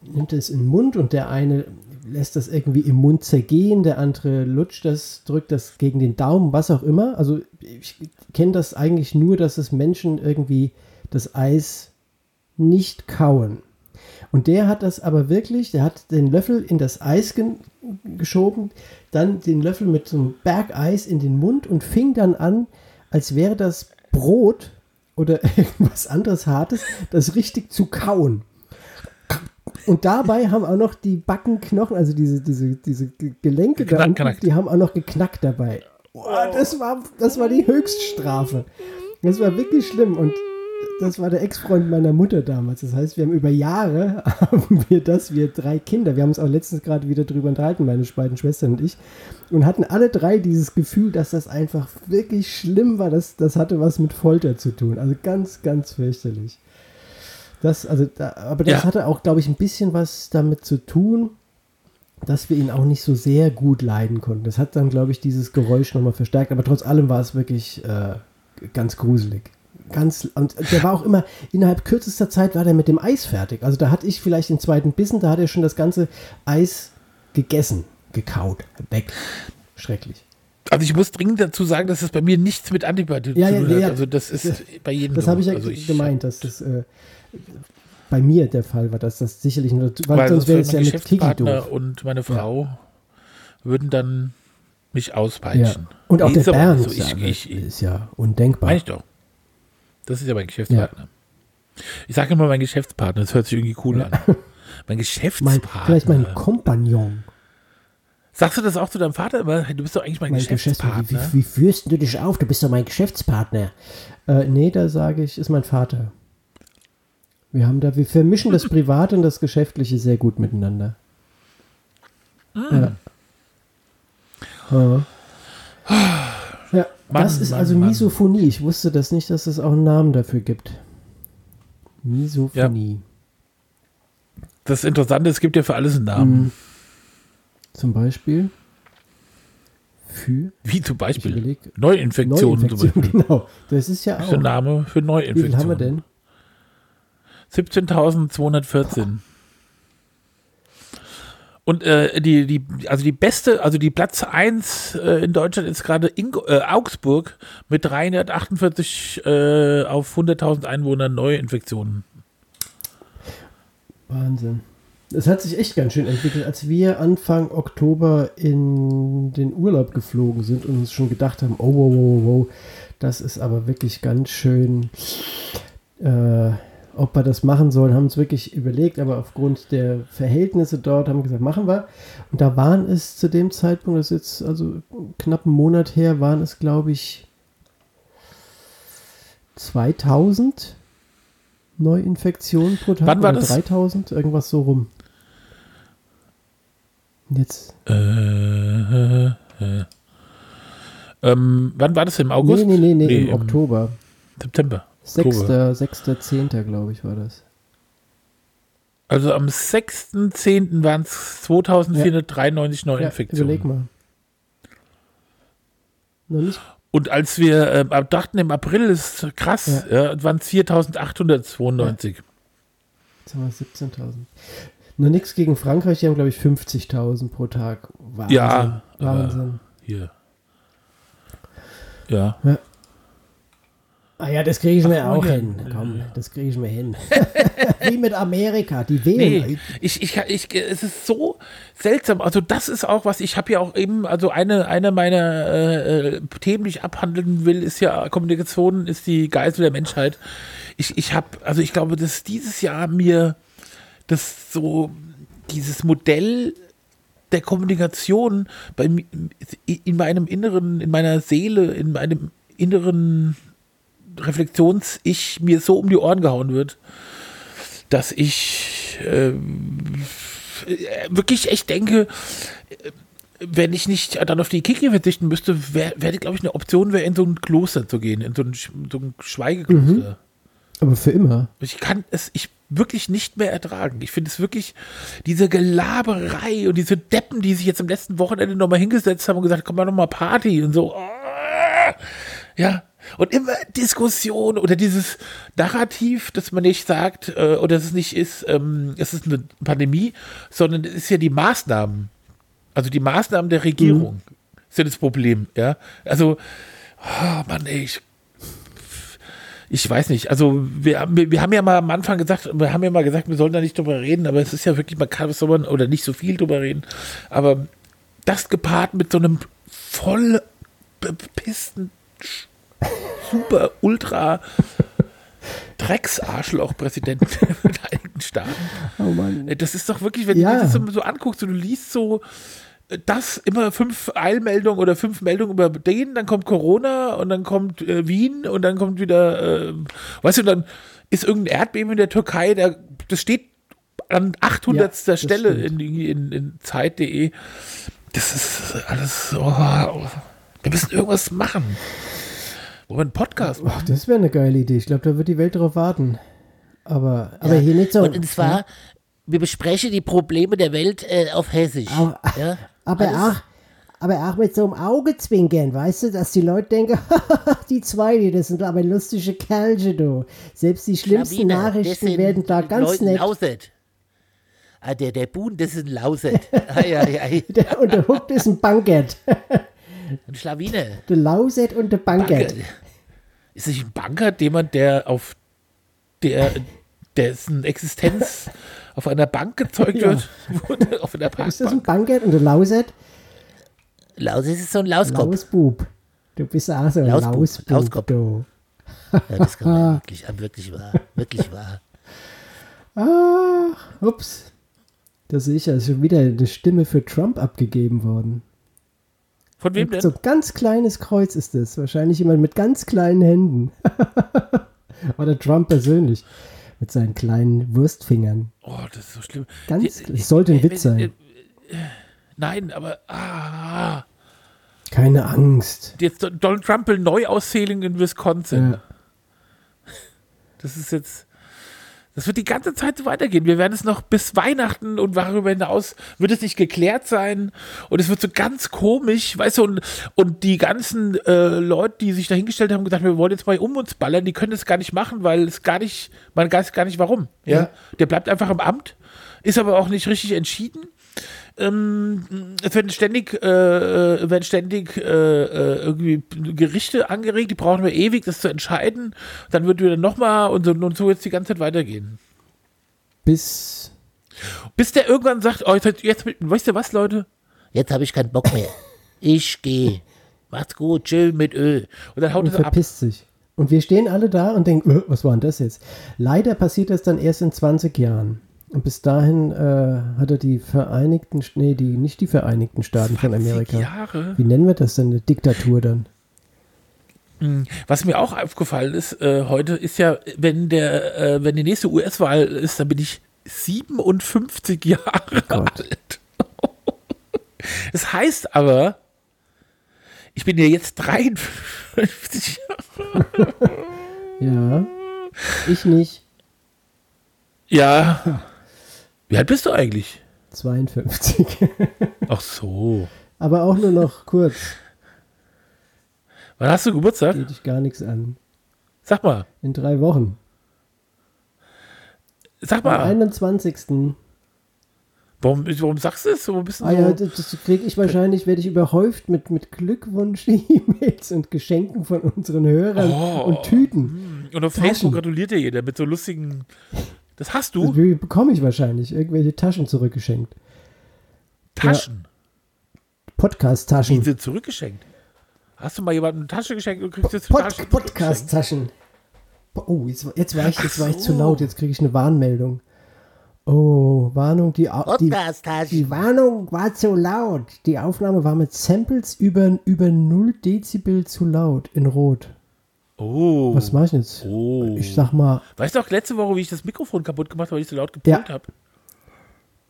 nimmt es in den Mund und der eine lässt das irgendwie im Mund zergehen, der andere lutscht das, drückt das gegen den Daumen, was auch immer. Also ich kenne das eigentlich nur, dass es Menschen irgendwie das Eis nicht kauen. Und der hat das aber wirklich, der hat den Löffel in das Eis gen- geschoben, dann den Löffel mit so einem Berg Eis in den Mund und fing dann an, als wäre das Brot oder irgendwas anderes Hartes, das richtig zu kauen. Und dabei haben auch noch die Backenknochen, also diese, diese, diese Ge- Gelenke da Knack, unten, knackt. die haben auch noch geknackt dabei. Boah, das, war, das war die Höchststrafe. Das war wirklich schlimm. Und das war der Ex-Freund meiner Mutter damals. Das heißt, wir haben über Jahre haben wir das, wir drei Kinder, wir haben uns auch letztens gerade wieder drüber unterhalten, meine beiden Schwestern und ich, und hatten alle drei dieses Gefühl, dass das einfach wirklich schlimm war. Das, das hatte was mit Folter zu tun. Also ganz, ganz fürchterlich. Das, also, da, aber das Ja. hatte auch, glaube ich, ein bisschen was damit zu tun, dass wir ihn auch nicht so sehr gut leiden konnten. Das hat dann, glaube ich, dieses Geräusch nochmal verstärkt. Aber trotz allem war es wirklich äh, ganz gruselig. Ganz, und der war auch immer, innerhalb kürzester Zeit war der mit dem Eis fertig. Also da hatte ich vielleicht den zweiten Bissen, da hat er schon das ganze Eis gegessen, gekaut, weg. Schrecklich. Also ich muss dringend dazu sagen, dass das bei mir nichts mit Antipathie Ja, zu ja, tun hat. ja. Also das ist bei jedem Das habe ich ja also gemeint, dass das äh, bei mir der Fall war, dass das sicherlich nur, weil, Weil sonst wäre es ja mit Kiki doof. und meine Frau würden dann mich auspeitschen. Ja. Und auch der Bernd so, ich, ja, ich, ich, ist ja undenkbar. meine ich doch. Das ist ja mein Geschäftspartner. Ich sage immer mein Geschäftspartner, das hört sich irgendwie cool an. Mein Mein, Geschäftspartner. vielleicht mein Kompagnon, Sagst du das auch zu deinem Vater? Du bist doch eigentlich mein, mein Geschäftspartner. Geschäftspartner. Wie, wie führst du dich auf? Du bist doch mein Geschäftspartner. Äh, nee, da sage ich, ist mein Vater. Wir haben da, wir vermischen das Private und das Geschäftliche sehr gut miteinander. Ah. Ja. Ja. Ja Mann, das ist Mann, also Mann. Misophonie. Ich wusste das nicht, dass es auch einen Namen dafür gibt. Misophonie. Das Interessante, es gibt ja für alles einen Namen. Mhm. Zum Beispiel für Wie zum Beispiel überleg, Neuinfektionen. Zum Neuinfektion. Beispiel. Genau, das ist ja Das ist der auch. Name für Wie viel Neuinfektionen. haben wir denn? 17.214. Und äh, die, die, also die beste, also die Platz 1 äh, in Deutschland ist gerade äh, Augsburg mit 348 äh, auf 100.000 Einwohner Neuinfektionen. Wahnsinn. Es hat sich echt ganz schön entwickelt, als wir Anfang Oktober in den Urlaub geflogen sind und uns schon gedacht haben, oh, wow, wow, wow, das ist aber wirklich ganz schön, äh, ob wir das machen sollen, haben uns wirklich überlegt, aber aufgrund der Verhältnisse dort haben wir gesagt, machen wir. Und da waren es zu dem Zeitpunkt, das ist jetzt also knapp einen Monat her, waren es, glaube ich, 2000 Neuinfektionen pro Tag. Wann war oder das? 3000, irgendwas so rum. Jetzt. Äh, äh, äh. Ähm, wann war das? Im August? Nee, nee, nee, nee, im im Oktober. September. 6. 6. 10. glaube ich, war das. Also am 6.10. waren es 2493 Ja, Neuinfektionen. überleg mal. Noch nicht. Und als wir äh, dachten, im April ist krass, ja. waren es 4892. Jetzt haben wir 17.000. Nur nichts gegen Frankreich, die haben, glaube ich, 50.000 pro Tag. Wahnsinn. Ja, Wahnsinn. Hier. Ja. Ja. Ah ja, das kriege ich mir Ach, auch ja. hin. Komm, das kriege ich mir hin. Wie mit Amerika, die wählen. Nee, ich, ich, ich, es ist so seltsam. Also das ist auch was, ich habe ja auch eben, also eine, eine meiner äh, äh, Themen, die ich abhandeln will, ist ja Kommunikation, ist die Geisel der Menschheit. Ich, ich habe, also ich glaube, dass dieses Jahr mir das so, dieses Modell der Kommunikation bei, in meinem Inneren, in meiner Seele, in meinem inneren Reflexions-Ich mir so um die Ohren gehauen wird, dass ich ähm, äh, wirklich echt denke, äh, wenn ich nicht dann auf die Kiki verzichten müsste, wäre, wär, glaube ich, eine Option, wäre in so ein Kloster zu gehen, in so ein, so ein Schweigekloster. Aber für immer. Ich kann es ich wirklich nicht mehr ertragen. Ich finde es wirklich, diese Gelaberei und diese Deppen, die sich jetzt am letzten Wochenende nochmal hingesetzt haben und gesagt, komm mal nochmal Party und so. Ah, Ja. Und immer Diskussion oder dieses Narrativ, dass man nicht sagt, äh, oder dass es nicht ist, ähm, es ist eine Pandemie, sondern es ist ja die Maßnahmen. Also die Maßnahmen der Regierung sind das Problem, ja. Also, oh Mann, ey, ich ich weiß nicht, also wir, haben- wir, wir haben ja mal am Anfang gesagt, wir haben ja mal gesagt, wir sollen da nicht drüber reden, aber es ist ja wirklich, man kann man oder nicht so viel drüber reden, aber das gepaart mit so einem voll bepissten, super, ultra Drecksarschloch-Präsidenten der Vereinigten Staaten. Oh Mann. Das ist doch wirklich, wenn Ja. du das so, so anguckst und du liest so äh, das immer fünf Eilmeldungen oder fünf Meldungen über den, dann kommt Corona und dann kommt äh, Wien und dann kommt wieder, äh, weißt du, dann ist irgendein Erdbeben in der Türkei, da, das steht an 800. Ja, Stelle stimmt. in, in, in Zeit.de. Das ist alles, oh, wir müssen irgendwas machen. Wollen wir einen Podcast machen? Ach, das wäre eine geile Idee. Ich glaube, da wird die Welt darauf warten. Aber, aber Ja. hier nicht so. Und zwar, wir besprechen die Probleme der Welt äh, auf Hessisch. Aber, ja? aber, auch, aber auch mit so einem Augezwinkern, weißt du, dass die Leute denken, die zwei, die, das sind aber lustige Kerlche, du. Selbst die schlimmsten Schlawiner, das Nachrichten werden da ganz Leute nett. Lauset. Ah, der, der Buhn, das ist ein Lauset. Ei, ei, ei. Der, und der Huck ist ein Bankett. Schlawine. Der Lauset und der Bankett. Banker. Ist nicht ein Banker jemand, der auf der dessen Existenz auf einer Bank gezeugt Ja. wird? Wurde auf einer Ist das ein. Bankett und der Lauset? Lauset ist so ein Lauskopf. Lausbub. Du bist auch so ein Lausbub, Lausbub. Lauskopf. du. Ja, das kann man wirklich, wirklich wahr. Wirklich wahr. Ah, ups. Da sehe ich ja, ist schon wieder eine Stimme für Trump abgegeben worden. Von wem denn? So ein ganz kleines Kreuz ist das. Wahrscheinlich jemand mit ganz kleinen Händen. Oder Trump persönlich. Mit seinen kleinen Wurstfingern. Oh, das ist so schlimm. Ganz, Die- es sollte ein äh, Witz äh, sein. äh, Nein, aber ah, Keine Angst. jetzt Donald Trump will Neuauszählung in Wisconsin. Ja. Das ist jetzt. Das wird die ganze Zeit so weitergehen. Wir werden es noch bis Weihnachten und darüber hinaus wird es nicht geklärt sein. Und es wird so ganz komisch, weißt du, und, und die ganzen äh, Leute, die sich da hingestellt haben, gesagt, wir wollen jetzt mal um uns ballern, die können das gar nicht machen, weil es gar nicht, man weiß gar nicht warum. Ja? Ja. Der bleibt einfach im Amt, ist aber auch nicht richtig entschieden. Ähm, es werden ständig, äh, äh, werden ständig äh, äh, irgendwie Gerichte angeregt, die brauchen wir ewig, das zu entscheiden. Dann wird wieder nochmal und so, und so jetzt die ganze Zeit weitergehen. Bis. Bis der irgendwann sagt, oh, jetzt, jetzt weißt du was, Leute? Jetzt habe ich keinen Bock mehr. Ich gehe. Macht's gut, chill mit Ö. Und dann haut Und er so ab. verpisst sich. Und wir stehen alle da und denken, äh, was war denn das jetzt? Leider passiert das dann erst in 20 Jahren. Und bis dahin äh, hat er die Vereinigten, nee, die, nicht die Vereinigten Staaten von 20 Amerika. Jahre. Wie nennen wir das denn? Eine Diktatur dann? Was mir auch aufgefallen ist äh, heute, ist ja, wenn der, äh, wenn die nächste US-Wahl ist, dann bin ich 57 Jahre Gott. alt. Das heißt aber, ich bin ja jetzt 53 Jahre. Ja. Ich nicht. Ja. Wie alt bist du eigentlich? 52. Ach so. Aber auch nur noch kurz. Wann hast du Geburtstag? Geht dich gar nichts an. Sag mal. In drei Wochen. Sag Am mal. 21. Warum, warum sagst du es so ein bisschen Ah so? ja, das, das kriege ich wahrscheinlich, werde ich überhäuft mit, mit Glückwunsch-E-Mails und Geschenken von unseren Hörern Oh. und Tüten. Und auf Taschen. Facebook gratuliert dir jeder mit so lustigen. Das hast du? wie bekomme ich wahrscheinlich irgendwelche Taschen zurückgeschenkt. Taschen. Die Podcast-Taschen. sind zurückgeschenkt. Hast du mal jemandem eine Tasche geschenkt und kriegst jetzt Pod Taschen Podcast-Taschen. Oh, jetzt, war- jetzt war ich, jetzt war ich zu so. laut, jetzt kriege ich eine Warnmeldung. Oh, Warnung, die, die, Podcast-Taschen. die Warnung war zu laut. Die Aufnahme war mit Samples über, über 0 Dezibel zu laut in Rot. Oh. Was mache ich jetzt? Oh. Ich sag mal, Weißt du auch letzte Woche, wie ich das Mikrofon kaputt gemacht habe, weil ich so laut gepult Ja. habe?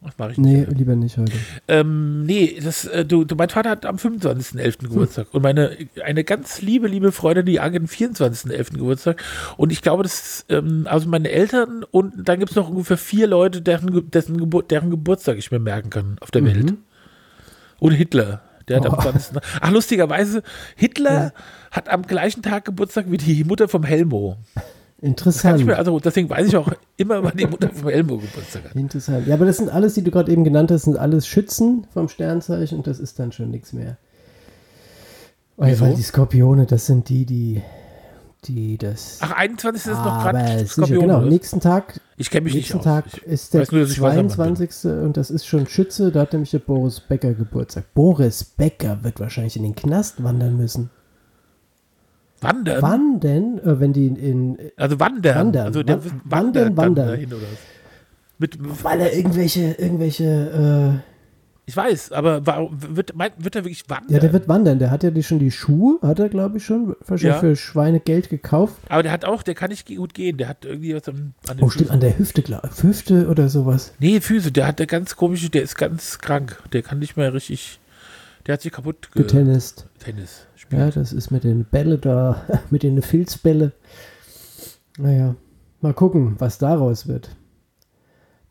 Das mache ich nicht. nee, lieber nicht heute. Ähm, nee, das, äh, du, du, mein Vater hat am 25.11. Geburtstag und meine, eine ganz liebe, liebe Freundin, die hat am 24.11. Geburtstag und ich glaube, das, ähm, also meine Eltern und dann gibt es noch ungefähr vier Leute, deren, dessen Gebur deren Geburtstag ich mir merken kann auf der Welt. Und Hitler. Der hat am Oh. 20. Ach, lustigerweise, Hitler Ja. Hat am gleichen Tag Geburtstag wie die Mutter vom Helmo. Interessant. mir, also deswegen weiß ich auch immer, wann die Mutter vom Helmo Geburtstag hat. Interessant. Ja, aber das sind alles, die du gerade eben genannt hast, sind alles Schützen vom Sternzeichen und das ist dann schon nichts mehr. Weil, Wieso? weil die Skorpione, das sind die, die, die das. Ach, 21. ist noch aber gerade Skorpion. genau. Nächsten Tag, Ich kenne mich nicht nächsten aus. Tag Ich ist der nur, dass ich Wassermann bin. 22. und das ist schon Schütze. Da hat nämlich der Boris Becker Geburtstag. Boris Becker wird wahrscheinlich in den Knast wandern müssen. Wandern? Wann denn, äh, wenn die in, Also wandern. Wandern. Also der wird wandern, wandern. dahin oder was? Mit, weil er irgendwelche, irgendwelche, ich weiß, aber warum, wird, wird er wirklich wandern? äh, ja, der wird wandern. Der hat ja die, schon die Schuhe, hat er, glaube ich, schon wahrscheinlich Ja. für Schweinegeld gekauft. aber der hat auch, der kann nicht gut gehen. Der hat irgendwie was an, an Oh, stimmt, an der Hüfte, glaube ich. Hüfte oder sowas. Nee, Füße. Der hat der ganz komische, der ist ganz krank. Der kann nicht mehr richtig, der hat sich kaputt ge Getennist. Tennis spielen. Ja, das ist mit den Bälle da, mit den Filzbälle. Naja, mal gucken, was daraus wird.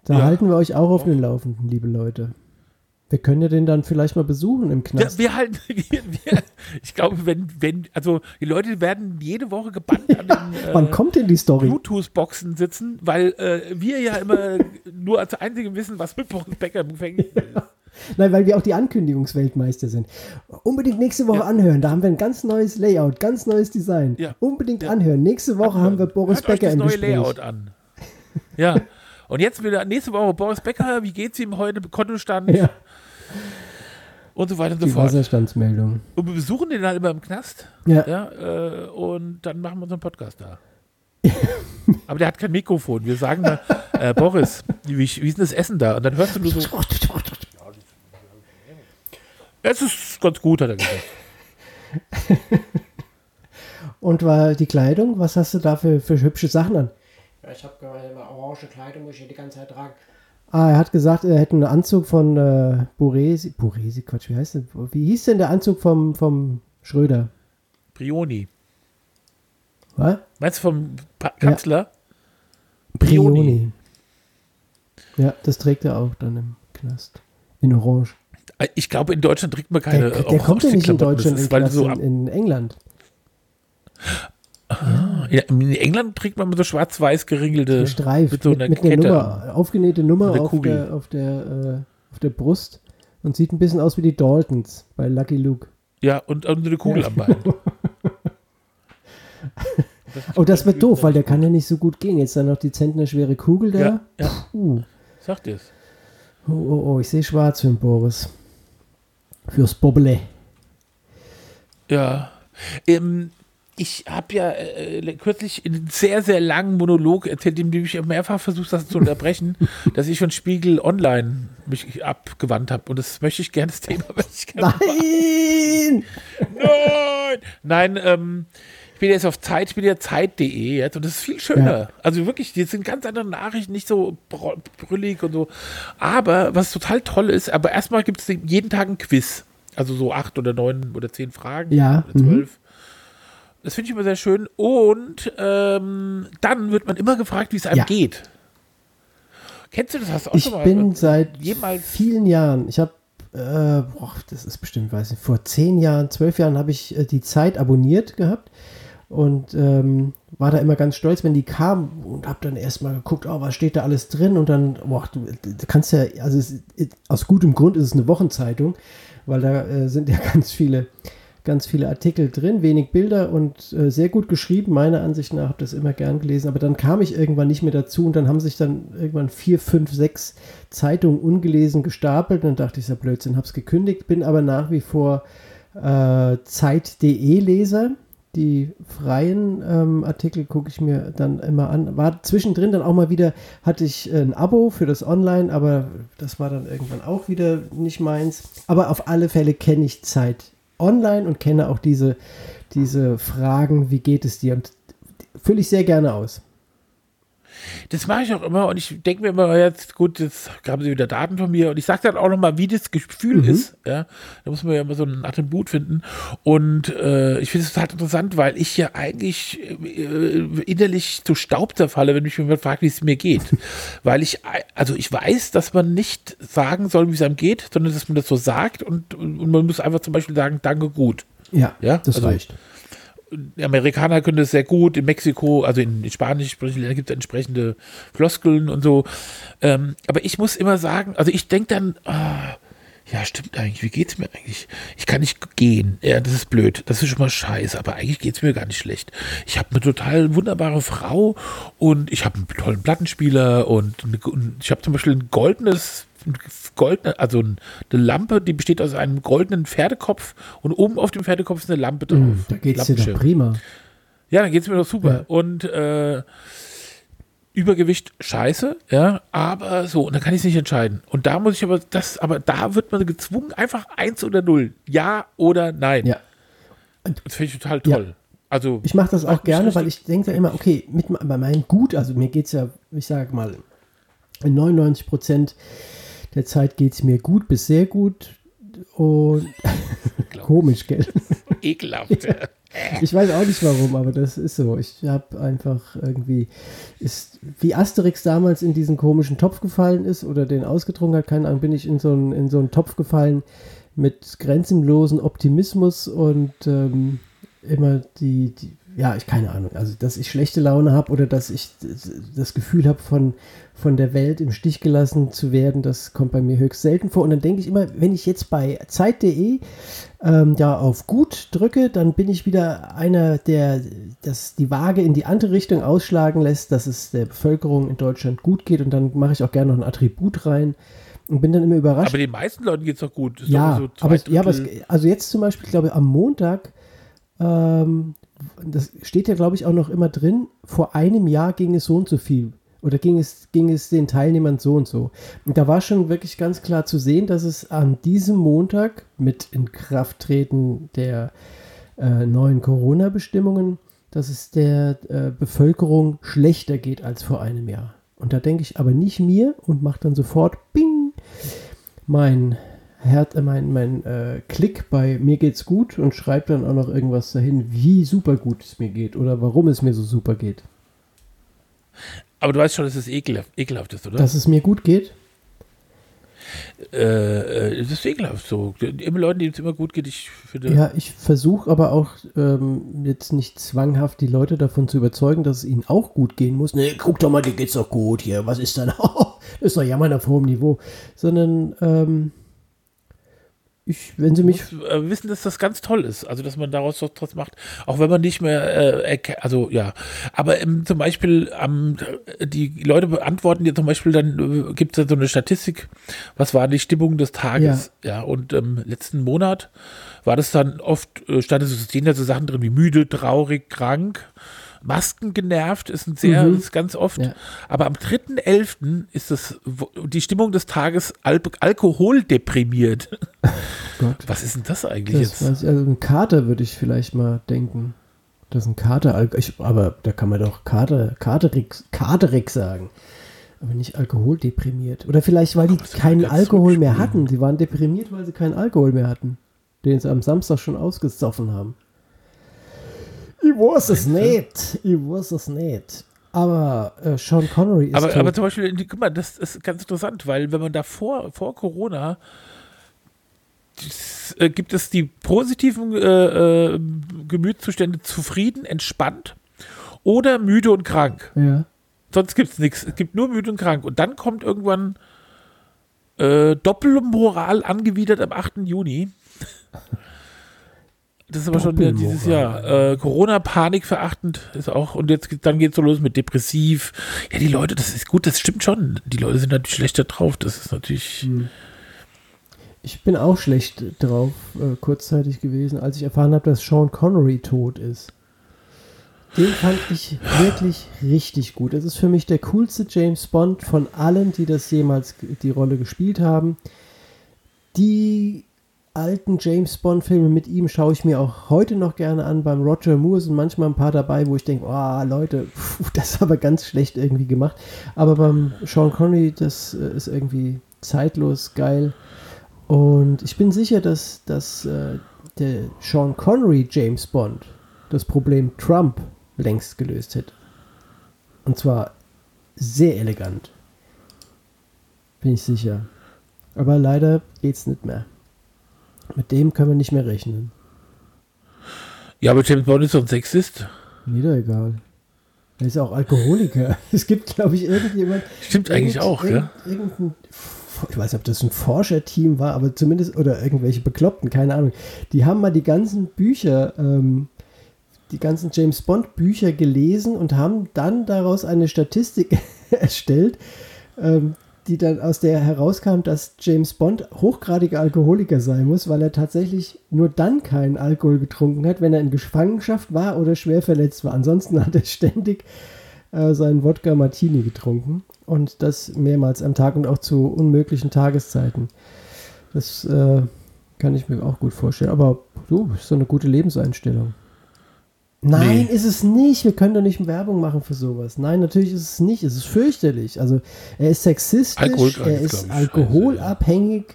Da Ja. halten wir euch auch auf den Laufenden, liebe Leute. Wir können ja den dann vielleicht mal besuchen im Ja, Knast. wir halten, wir, wir, ich glaube, wenn, wenn, also die Leute werden jede Woche gebannt an den äh, Wann kommt denn die Story? Bluetooth-Boxen sitzen, weil äh, wir ja immer nur als Einzige wissen, was mit Boris Becker im Gefängnis ist. Nein, weil wir auch die Ankündigungsweltmeister sind. Unbedingt nächste Woche Ja. anhören. Da haben wir ein ganz neues Layout, ganz neues Design. Ja. Unbedingt Ja. anhören. Nächste Woche haben wir Boris Hört euch Becker das im neue Gespräch. Layout an. Ja. Und jetzt wieder nächste Woche Boris Becker, wie geht's ihm heute, Kontostand Ja, und so weiter und so die fort. Wasserstandsmeldung. Und wir besuchen den dann immer im Knast. Ja. Ja, äh, und dann machen wir unseren Podcast da. Aber der hat kein Mikrofon. Wir sagen da, äh, Boris, wie, wie ist denn das Essen da? Und dann hörst du nur so, es ist ganz gut, hat er gesagt. Und war die Kleidung, was hast du da für, für hübsche Sachen an? Ja, ich habe immer orange Kleidung, muss ich hier die ganze Zeit tragen. Ah, er hat gesagt, er hätte einen Anzug von äh, Buresi. Buresi, Quatsch, wie heißt denn? Wie hieß denn der Anzug vom, vom Schröder? Brioni. Was? Meinst du vom pa Kanzler? Brioni. Brioni. Ja, das trägt er auch dann im Knast. In Orange. Äh, Ich glaube, in Deutschland trägt man keine Der, der kommt ja nicht in. Deutschland ist, weil so in, ab, in England. ja, in England trägt man so schwarz-weiß geringelte Gestreift. mit so mit, einer mit einer Kette. Nummer, aufgenähte Nummer Mit auf Kugel. der, auf, der, äh, auf der Brust. Und sieht ein bisschen aus wie die Daltons bei Lucky Luke. Ja, und, und eine Kugel am Bein. Oh, das wird doof, weil der kann ja nicht so gut gehen. Jetzt dann noch die zentnerschwere Kugel da. Ja, ja, Uh. sag dir's. Oh, oh, oh, ich sehe schwarz für den Boris. Fürs Bobble. Ja. Ähm, ich habe ja äh, kürzlich in einem sehr, sehr langen Monolog erzählt, in dem ich mehrfach versucht habe zu unterbrechen, dass ich von Spiegel Online mich abgewandt habe. Und das möchte ich gerne, das Thema ich gerne Nein! Nein! Nein, ähm, ich bin jetzt auf Zeit, ich bin ja Zeit.de jetzt und das ist viel schöner. Ja. Also wirklich, die sind ganz andere Nachrichten, nicht so br- brüllig und so. Aber was total toll ist, aber erstmal gibt es jeden Tag ein Quiz. Also so acht oder neun oder zehn Fragen Ja, oder zwölf. Das finde ich immer sehr schön. Und ähm, dann wird man immer gefragt, wie es einem Ja. geht. Kennst du das? Hast du auch Ich schon mal bin seit jemals vielen Jahren, ich habe, äh, boah, das ist bestimmt, weiß nicht, vor zehn Jahren, zwölf Jahren habe ich äh, die Zeit abonniert gehabt. Und ähm, war da immer ganz stolz, wenn die kam und habe dann erstmal geguckt, oh, was steht da alles drin? Und dann, boah, du, du kannst ja, also es, aus gutem Grund ist es eine Wochenzeitung, weil da äh, sind ja ganz viele, ganz viele Artikel drin, wenig Bilder und äh, sehr gut geschrieben, meiner Ansicht nach, habe das immer gern gelesen, aber dann kam ich irgendwann nicht mehr dazu und dann haben sich dann irgendwann vier, fünf, sechs Zeitungen ungelesen gestapelt. Und dann dachte ich, ja Blödsinn, habe es gekündigt, bin aber nach wie vor äh, Zeit.de Leser die freien ähm, Artikel gucke ich mir dann immer an. War zwischendrin dann auch mal wieder, hatte ich ein Abo für das Online, aber das war dann irgendwann auch wieder nicht meins. Aber auf alle Fälle kenne ich Zeit online und kenne auch diese, diese Fragen, wie geht es dir? Und fülle ich sehr gerne aus. Das mache ich auch immer und ich denke mir immer, jetzt gut, jetzt haben sie wieder Daten von mir und ich sage dann auch nochmal, wie das Gefühl mhm. ist. Ja? Da muss man ja immer so ein Attribut finden. Und äh, ich finde es total interessant, weil ich ja eigentlich äh, innerlich zu Staub zerfalle, wenn mich jemand fragt, wie es mir geht. weil ich, also ich weiß, dass man nicht sagen soll, wie es einem geht, sondern dass man das so sagt und, und man muss einfach zum Beispiel sagen, danke gut. Ja, ja? das also, reicht. Die Amerikaner können das sehr gut, in Mexiko, also in, Spanisch sprechenden Ländern gibt es entsprechende Floskeln und so. Ähm, aber ich muss immer sagen, also ich denke dann, ah, ja, stimmt eigentlich, wie geht's mir eigentlich? Ich kann nicht gehen. Ja, das ist blöd. Das ist schon mal scheiße, aber eigentlich geht's mir gar nicht schlecht. Ich habe eine total wunderbare Frau und ich habe einen tollen Plattenspieler und, eine, und ich habe zum Beispiel ein goldenes goldene, also eine Lampe, die besteht aus einem goldenen Pferdekopf und oben auf dem Pferdekopf ist eine Lampe drauf. Mm, da geht's dir doch prima. Ja, dann geht's mir doch super. Ja. Und äh, Übergewicht scheiße, ja, aber so, und dann kann ich es nicht entscheiden. Und da muss ich aber, das, aber da wird man gezwungen, einfach eins oder null. Ja oder nein. Ja. Das finde ich total toll. Ja. Also, ich mache das auch gerne, weil ich denke da immer, okay, mit, bei meinem Gut, also mir geht es ja, ich sage mal, in 99 Prozent der Zeit geht es mir gut bis sehr gut. Und komisch, gell? Ekelhaft. ja. Ich weiß auch nicht warum, aber das ist so. Ich habe einfach irgendwie, ist, wie Asterix damals in diesen komischen Topf gefallen ist oder den ausgetrunken hat, keine Ahnung, bin ich in so einen, in so einen Topf gefallen mit grenzenlosen Optimismus und ähm, immer die, die, ja, ich keine Ahnung, also dass ich schlechte Laune habe oder dass ich das Gefühl habe, von, von der Welt im Stich gelassen zu werden, das kommt bei mir höchst selten vor. Und dann denke ich immer, wenn ich jetzt bei Zeit.de ähm, ja auf gut drücke, dann bin ich wieder einer, der das die Waage in die andere Richtung ausschlagen lässt, dass es der Bevölkerung in Deutschland gut geht. Und dann mache ich auch gerne noch ein Attribut rein und bin dann immer überrascht. Aber den meisten Leuten geht es doch gut. ja, so aber, ja aber es, also jetzt zum Beispiel, ich glaube am Montag ähm, das steht ja, glaube ich, auch noch immer drin, vor einem Jahr ging es so und so viel. Oder ging es, ging es den Teilnehmern so und so. Und da war schon wirklich ganz klar zu sehen, dass es an diesem Montag mit Inkrafttreten der äh, neuen Corona-Bestimmungen, dass es der äh, Bevölkerung schlechter geht als vor einem Jahr. Und da denke ich aber nicht mir und mache dann sofort Bing mein Äh, mein, mein äh, Klick bei mir geht's gut und schreibt dann auch noch irgendwas dahin, wie super gut es mir geht oder warum es mir so super geht. Aber du weißt schon, dass es ekelhaft, ekelhaft ist, oder? Dass es mir gut geht? Äh, äh, das ist ekelhaft so. Immer Leuten, denen es immer gut geht, ich finde. Ja, ich versuche aber auch ähm, jetzt nicht zwanghaft die Leute davon zu überzeugen, dass es ihnen auch gut gehen muss. Nee, guck doch mal, dir geht's doch gut hier. Was ist denn? das ist doch jammern auf hohem Niveau. Sondern, ähm, ich, wenn sie mich. Muss, äh, wissen, dass das ganz toll ist. Also, dass man daraus was draus macht. Auch wenn man nicht mehr, äh, also, ja. Aber ähm, zum Beispiel, ähm, die Leute beantworten ja zum Beispiel, dann äh, gibt es ja so eine Statistik, was war die Stimmung des Tages. Ja, ja und ähm, letzten Monat war das dann oft, äh, stand es stehen da so Sachen drin wie müde, traurig, krank. Masken genervt, ist ein sehr, mhm. ist ganz oft. Ja. Aber am 3.11. ist das die Stimmung des Tages Al Alkohol deprimiert. Oh Was ist denn das eigentlich das, jetzt? Also ein Kater würde ich vielleicht mal denken. Das ist ein Kater, ich, aber da kann man doch Kater, Katerix, Katerix sagen. Aber nicht Alkohol deprimiert. Oder vielleicht, weil die keinen Alkohol mehr hatten. Sie waren deprimiert, weil sie keinen Alkohol mehr hatten. Den sie am Samstag schon ausgesoffen haben. Ich weiß es nicht. Ich weiß es nicht. Aber äh, Sean Connery ist. Aber, aber zum Beispiel, guck mal, das ist ganz interessant, weil wenn man davor, vor Corona, das, äh, gibt es die positiven äh, äh, Gemütszustände zufrieden, entspannt oder müde und krank. Ja. Sonst gibt es nichts. Es gibt nur müde und krank. Und dann kommt irgendwann äh, Doppelmoral angewidert am 8. Juni. Das ist aber schon wieder dieses Jahr. Äh, Corona-Panik verachtend ist auch. Und jetzt dann geht es so los mit depressiv. Ja, die Leute, das ist gut, das stimmt schon. Die Leute sind natürlich schlechter drauf. Das ist natürlich. Ich bin auch schlecht drauf, äh, kurzzeitig gewesen, als ich erfahren habe, dass Sean Connery tot ist. Den fand ich wirklich richtig gut. Es ist für mich der coolste James Bond von allen, die das jemals die Rolle gespielt haben. Die alten James Bond Filme mit ihm schaue ich mir auch heute noch gerne an. Beim Roger Moore sind manchmal ein paar dabei, wo ich denke, oh Leute, pf, das ist aber ganz schlecht irgendwie gemacht. Aber beim Sean Connery, das äh, ist irgendwie zeitlos geil. Und ich bin sicher, dass, dass äh, der Sean Connery James Bond das Problem Trump längst gelöst hätte. Und zwar sehr elegant. Bin ich sicher. Aber leider geht's nicht mehr. Mit dem können wir nicht mehr rechnen. Ja, aber James Bond ist so ein Sexist. Mir doch egal. Er ist auch Alkoholiker. Es gibt, glaube ich, irgendjemand. Stimmt eigentlich irgend- auch, irgend- ja. Irgendein, ich weiß nicht, ob das ein Forscherteam war, aber zumindest, oder irgendwelche Bekloppten, keine Ahnung. Die haben mal die ganzen Bücher, ähm, die ganzen James Bond Bücher gelesen und haben dann daraus eine Statistik erstellt, ähm, die dann aus der herauskam, dass James Bond hochgradiger Alkoholiker sein muss, weil er tatsächlich nur dann keinen Alkohol getrunken hat, wenn er in Gefangenschaft war oder schwer verletzt war. Ansonsten hat er ständig äh, seinen Wodka Martini getrunken und das mehrmals am Tag und auch zu unmöglichen Tageszeiten. Das äh, kann ich mir auch gut vorstellen. Aber du, so eine gute Lebenseinstellung. Nein, Nee. ist es nicht. Wir können doch nicht Werbung machen für sowas. Nein, natürlich ist es nicht. Es ist fürchterlich. Also er ist sexistisch, Alkoholkrank er ist, ich, alkoholabhängig.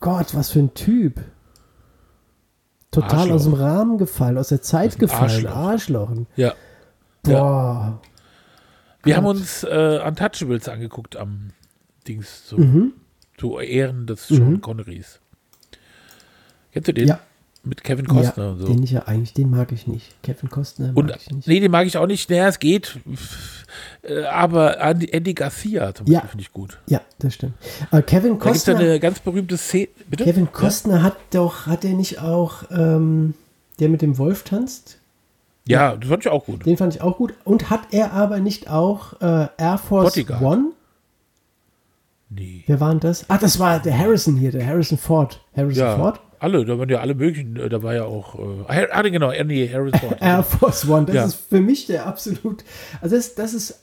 Gott, was für ein Typ. Total Arschloch. aus dem Rahmen gefallen, aus der Zeit gefallen. Arschloch. Arschlochen. Ja. Boah. Wir haben uns äh, Untouchables angeguckt am Dings zu, Mhm. zu Ehren des Sean Mhm. Connerys. Kennst du den? Ja. Mit Kevin Costner ja, und so. Den ich ja eigentlich, den mag ich nicht. Kevin Costner mag Und ich nicht. nee, den mag ich auch nicht. Naja, es geht. Äh, aber Andy, Andy Garcia zum Ja. Beispiel finde ich gut. Ja, das stimmt. Aber Kevin Da gibt Costner, eine ganz berühmte Szene. Bitte? Kevin Costner hat doch, hat er nicht auch, ähm, der mit dem Wolf tanzt? Ja, das fand ich auch gut. Den fand ich auch gut. Und hat er aber nicht auch äh, Air Force Bodyguard. One? Nee. Wer war denn das? Ah, das war der Harrison hier, der Harrison Ford. Harrison Ja, Ford? Alle, da waren ja alle möglichen, äh, da war ja auch, äh, ah, genau, Andy Harris Ford. Air Force One, das Ja. ist für mich der absolut, also das, das ist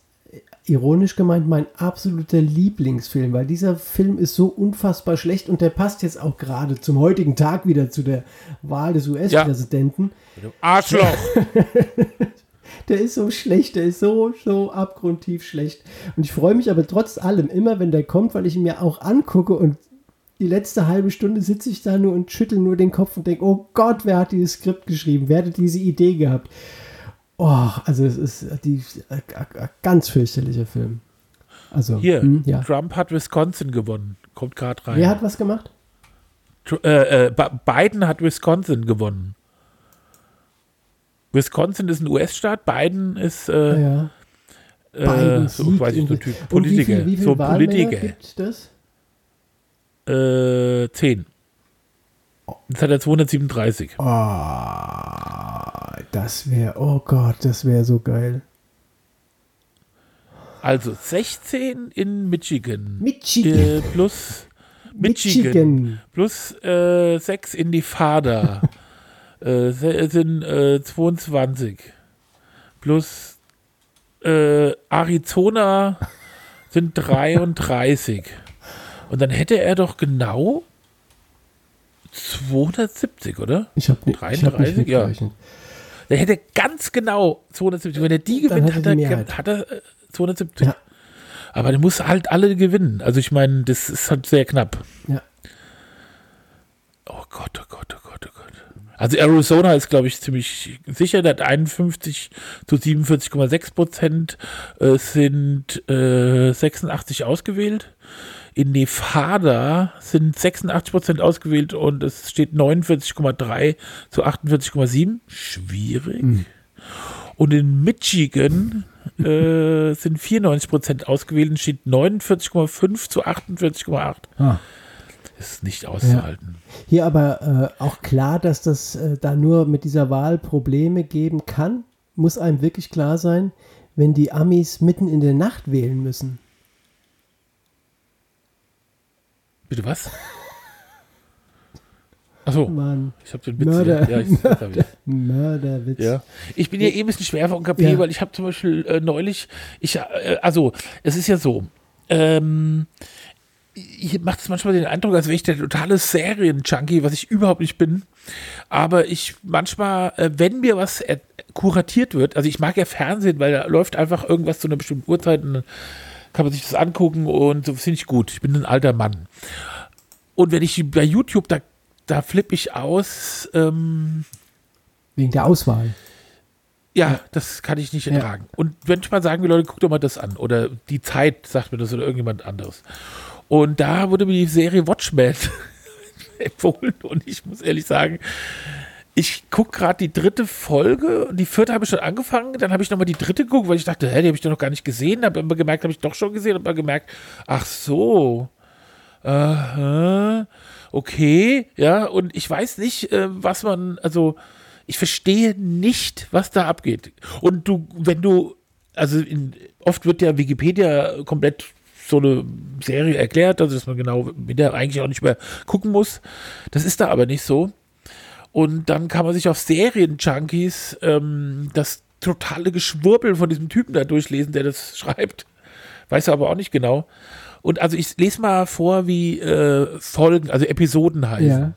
ironisch gemeint mein absoluter Lieblingsfilm, weil dieser Film ist so unfassbar schlecht und der passt jetzt auch gerade zum heutigen Tag wieder zu der Wahl des US-Präsidenten. Dem Arschloch. Der ist so schlecht, der ist so, so abgrundtief schlecht. Und ich freue mich aber trotz allem immer, wenn der kommt, weil ich ihn mir auch angucke und die letzte halbe Stunde sitze ich da nur und schüttel nur den Kopf und denke, oh Gott, wer hat dieses Skript geschrieben? Wer hat diese Idee gehabt? Oh, also es ist die, äh, äh, ganz fürchterlicher Film. Also, Hier, hm, ja. Trump hat Wisconsin gewonnen. Kommt gerade rein. Wer hat was gemacht? Tr- äh, äh, Biden hat Wisconsin gewonnen. Wisconsin ist ein US-Staat, Biden ist äh, ja. äh, Biden so, weiß ich, so Typ, Und wie Politiker. viel, wie viel so Politiker. gibt das? Äh, 10. Jetzt hat er 237. Oh, das wäre, oh Gott, das wäre so geil. Also 16 in Michigan. Michigan. Äh, plus Michigan. Michigan. Plus äh, 6 in Nevada. äh, sind äh, 22. Plus äh, Arizona sind 33. Und dann hätte er doch genau 270, oder? Ich habe nicht, ich hab nicht 33, ja. Der hätte ganz genau 270. Wenn er die gewinnt, hat er die hat er äh, 270. Ja. Aber der muss halt alle gewinnen. Also ich meine, das ist halt sehr knapp. Ja. Oh Gott, oh Gott, oh Gott, oh Gott. Also Arizona ist, glaube ich, ziemlich sicher. Der hat 51 zu 47,6 Prozent. Es sind äh, 86 ausgewählt. In Nevada sind 86 Prozent ausgewählt und es steht 49,3 zu 48,7. Schwierig. Und in Michigan äh, sind 94 Prozent ausgewählt und steht 49,5 zu 48,8. Ah. Ist nicht auszuhalten. Hier aber äh, auch klar, dass das äh, da nur mit dieser Wahl Probleme geben kann, muss einem wirklich klar sein, wenn die Amis mitten in der Nacht wählen müssen. Bitte was? Achso, Mann, ich habe den Witz. Mörder. Ja, ich, hab ich. Mörderwitz. Ja. Ich bin ja eh ein bisschen schwer vom Kapier, Ja. weil ich habe zum Beispiel äh, neulich, ich, äh, also, es ist ja so, ähm, ich macht es manchmal den Eindruck, als wäre ich der totale Serien-Junkie, was ich überhaupt nicht bin. Aber ich manchmal, äh, wenn mir was kuratiert wird, also ich mag ja Fernsehen, weil da läuft einfach irgendwas zu einer bestimmten Uhrzeit und dann kann man sich das angucken und so finde ich gut. Ich bin ein alter Mann. Und wenn ich bei YouTube, da, da flippe ich aus, ähm, Wegen der Auswahl. ja, das kann ich nicht Ja. ertragen. Und manchmal sagen die Leute, guck doch mal das an. Oder die Zeit sagt mir das oder irgendjemand anderes. Und da wurde mir die Serie Watchmen empfohlen. Und ich muss ehrlich sagen, ich gucke gerade die dritte Folge. Die vierte habe ich schon angefangen. Dann habe ich nochmal die dritte geguckt, weil ich dachte, hä, die habe ich doch noch gar nicht gesehen. Habe aber gemerkt, habe ich doch schon gesehen. Habe aber gemerkt, ach so. Aha, okay, ja, und ich weiß nicht, äh, was man, also ich verstehe nicht, was da abgeht. Und du, wenn du, also in, oft wird ja Wikipedia komplett so eine Serie erklärt, also dass man genau mit der eigentlich auch nicht mehr gucken muss. Das ist da aber nicht so. Und dann kann man sich auf Serien-Junkies ähm, das totale Geschwurbel von diesem Typen da durchlesen, der das schreibt. Weiß er aber auch nicht genau. Und also ich lese mal vor, wie äh, Folgen, also Episoden heißen. Ja.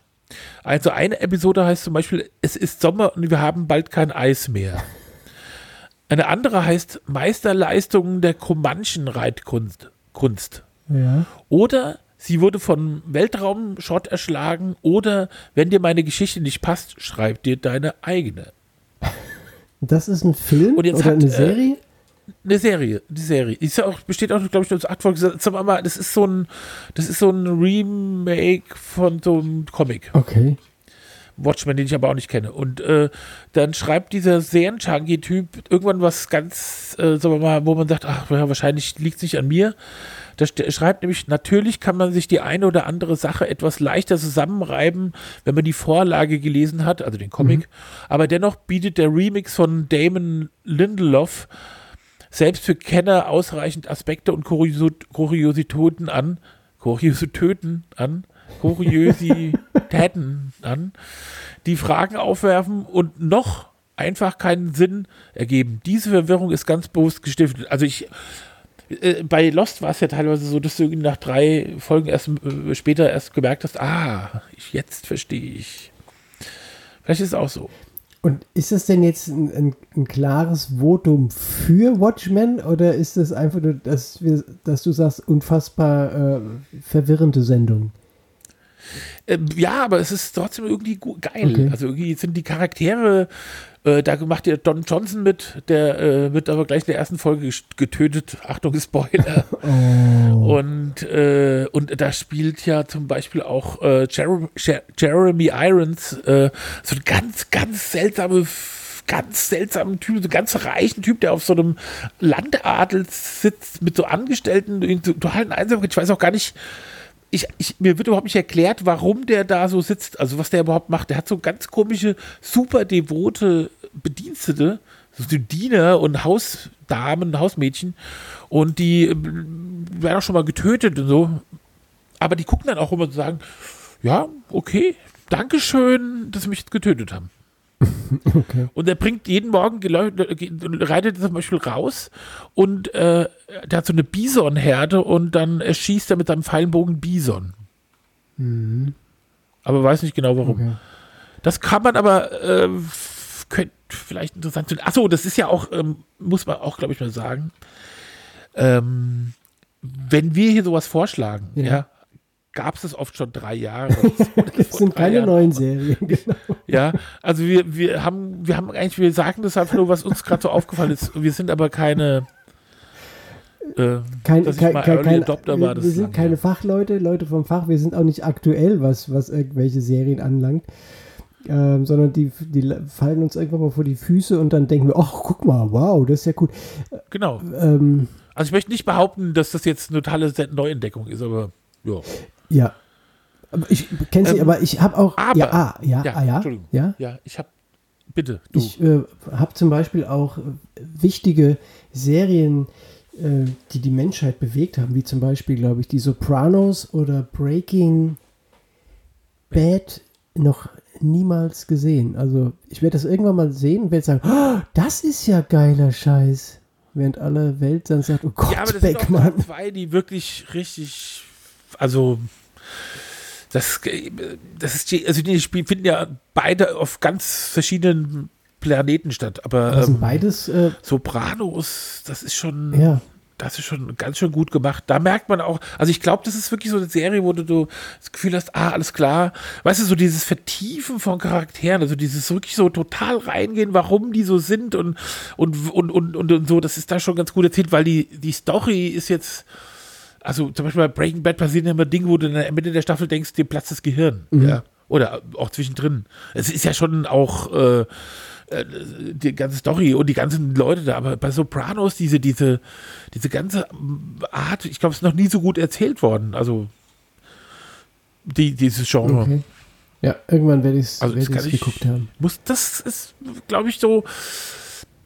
Also eine Episode heißt zum Beispiel, es ist Sommer und wir haben bald kein Eis mehr. Eine andere heißt Meisterleistungen der Comanchen-Reitkunst. Kunst. Ja. Oder sie wurde von Weltraumschrott erschlagen. Oder wenn dir meine Geschichte nicht passt, schreib dir deine eigene. Das ist ein Film Und jetzt oder hat, eine äh, Serie? Eine Serie, die Serie. Ist ja auch, besteht auch, glaube ich, nur aus acht Folgen. Sag mal, das ist so ein, das ist so ein Remake von so einem Comic. Okay. Watchmen, den ich aber auch nicht kenne. Und äh, dann schreibt dieser Serien-Junkie-Typ irgendwann was ganz, äh, sagen wir mal, wo man sagt, ach, ja, wahrscheinlich liegt es nicht an mir. Da schreibt nämlich, natürlich kann man sich die eine oder andere Sache etwas leichter zusammenreiben, wenn man die Vorlage gelesen hat, also den Comic. Aber dennoch bietet der Remix von Damon Lindelof selbst für Kenner ausreichend Aspekte und Kurios Kuriositäten an, Kuriositäten an, Kuriositäten an, die Fragen aufwerfen und noch einfach keinen Sinn ergeben. Diese Verwirrung ist ganz bewusst gestiftet. Also ich, äh, bei Lost war es ja teilweise so, dass du irgendwie nach drei Folgen erst äh, später erst gemerkt hast, ah, ich, jetzt verstehe ich. Vielleicht ist es auch so. Und ist das denn jetzt ein, ein, ein klares Votum für Watchmen oder ist das einfach nur, dass, wir, dass du sagst, unfassbar äh, verwirrende Sendung? Ähm, ja, aber es ist trotzdem irgendwie geil. Okay. Also irgendwie sind die Charaktere, äh, da macht ja Don Johnson mit, der äh, wird aber gleich in der ersten Folge getötet. Achtung, Spoiler. Oh. Und, äh, und da spielt ja zum Beispiel auch äh, Jeremy, Jer- Jeremy Irons, äh, so ein ganz, ganz seltsame, ganz seltsamen Typ, so ganz reichen Typ, der auf so einem Landadel sitzt mit so Angestellten, in so totalen Einsamkeit. Ich weiß auch gar nicht, ich, ich, mir wird überhaupt nicht erklärt, warum der da so sitzt, also was der überhaupt macht. Der hat so ganz komische, super devote Bedienstete, so die Diener und Hausdamen, Hausmädchen und die äh, werden auch schon mal getötet und so. Aber die gucken dann auch immer und sagen, ja, okay, Dankeschön, dass sie mich jetzt getötet haben. Okay. Und er bringt jeden Morgen, geleu- ge- reitet zum Beispiel raus und äh, der hat so eine Bisonherde und dann erschießt er mit seinem Pfeilenbogen Bison. Aber weiß nicht genau warum. Okay. Das kann man aber, äh, könnte vielleicht interessant sein. Achso, das ist ja auch, ähm, muss man auch, glaube ich, mal sagen. Ähm, wenn wir hier sowas vorschlagen, Ja. ja, gab es das oft schon drei Jahre. Das sind keine neuen Serien. Genau. Ja, also wir, wir haben, wir haben eigentlich, wir sagen das einfach nur, was uns gerade so aufgefallen ist. Wir sind aber keine, äh, Kein, kein, kein, kein, Adopter wir, war. Das wir sind lange keine her. Fachleute, Leute vom Fach. Wir sind auch nicht aktuell, was, was irgendwelche Serien anlangt. ähm, sondern die, die fallen uns irgendwann mal vor die Füße und dann denken wir, ach, guck mal, wow, das ist ja gut. Genau. Ähm, Also ich möchte nicht behaupten, dass das jetzt eine totale Neuentdeckung ist, aber ja. Ja. Ich kenne sie, Ähm, aber ich habe auch. aber- ja, ah, ja, Ja, ah, ja. Entschuldigung. Ja. Ja, ich habe. Bitte, du. Ich äh, habe zum Beispiel auch äh, wichtige Serien, äh, die die Menschheit bewegt haben, wie zum Beispiel, glaube ich, die Sopranos oder Breaking Bad noch niemals gesehen. Also ich werde das irgendwann mal sehen und werde sagen, oh, das ist ja geiler Scheiß. Während alle Welt dann sagt, oh Gott, ja, aber das sind Beckmann. auch zwei, die wirklich richtig. Also. Das, das ist die, also die Spiele finden ja beide auf ganz verschiedenen Planeten statt, aber Das sind ähm, beides, äh, Sopranos, das ist schon, ja. das ist schon ganz schön gut gemacht. Da merkt man auch, also ich glaube, das ist wirklich so eine Serie, wo du, du das Gefühl hast, ah, alles klar. Weißt du, so dieses Vertiefen von Charakteren, also dieses wirklich so total reingehen, warum die so sind und, und, und, und, und, und so, das ist da schon ganz gut erzählt, weil die, die Story ist jetzt, also zum Beispiel bei Breaking Bad passieren immer Dinge, wo du in der Mitte der Staffel denkst, dir platzt das Gehirn. Ja. Oder auch zwischendrin. Es ist ja schon auch äh, äh, die ganze Story und die ganzen Leute da, aber bei Sopranos diese, diese, diese ganze Art, ich glaube, es ist noch nie so gut erzählt worden. Also die, dieses Genre. Okay. Ja, irgendwann werde ich es Also das werd ich- geguckt haben. Muss, das ist, glaube ich, so,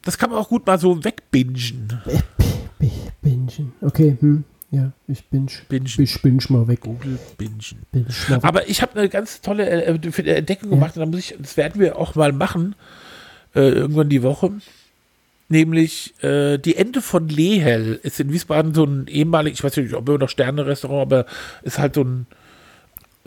das kann man auch gut mal so wegbingen. Bingen. Okay, hm. Ja, ich binge. Bingen. Ich binge mal weg. Google bingen. Binge mal weg. Aber ich habe eine ganz tolle äh, äh, Entdeckung Ja. gemacht und da muss ich, das werden wir auch mal machen, äh, irgendwann die Woche. Nämlich äh, die Ente von Lehel ist in Wiesbaden so ein ehemalig, ich weiß nicht, ob immer noch Sterne-Restaurant, aber ist halt so ein,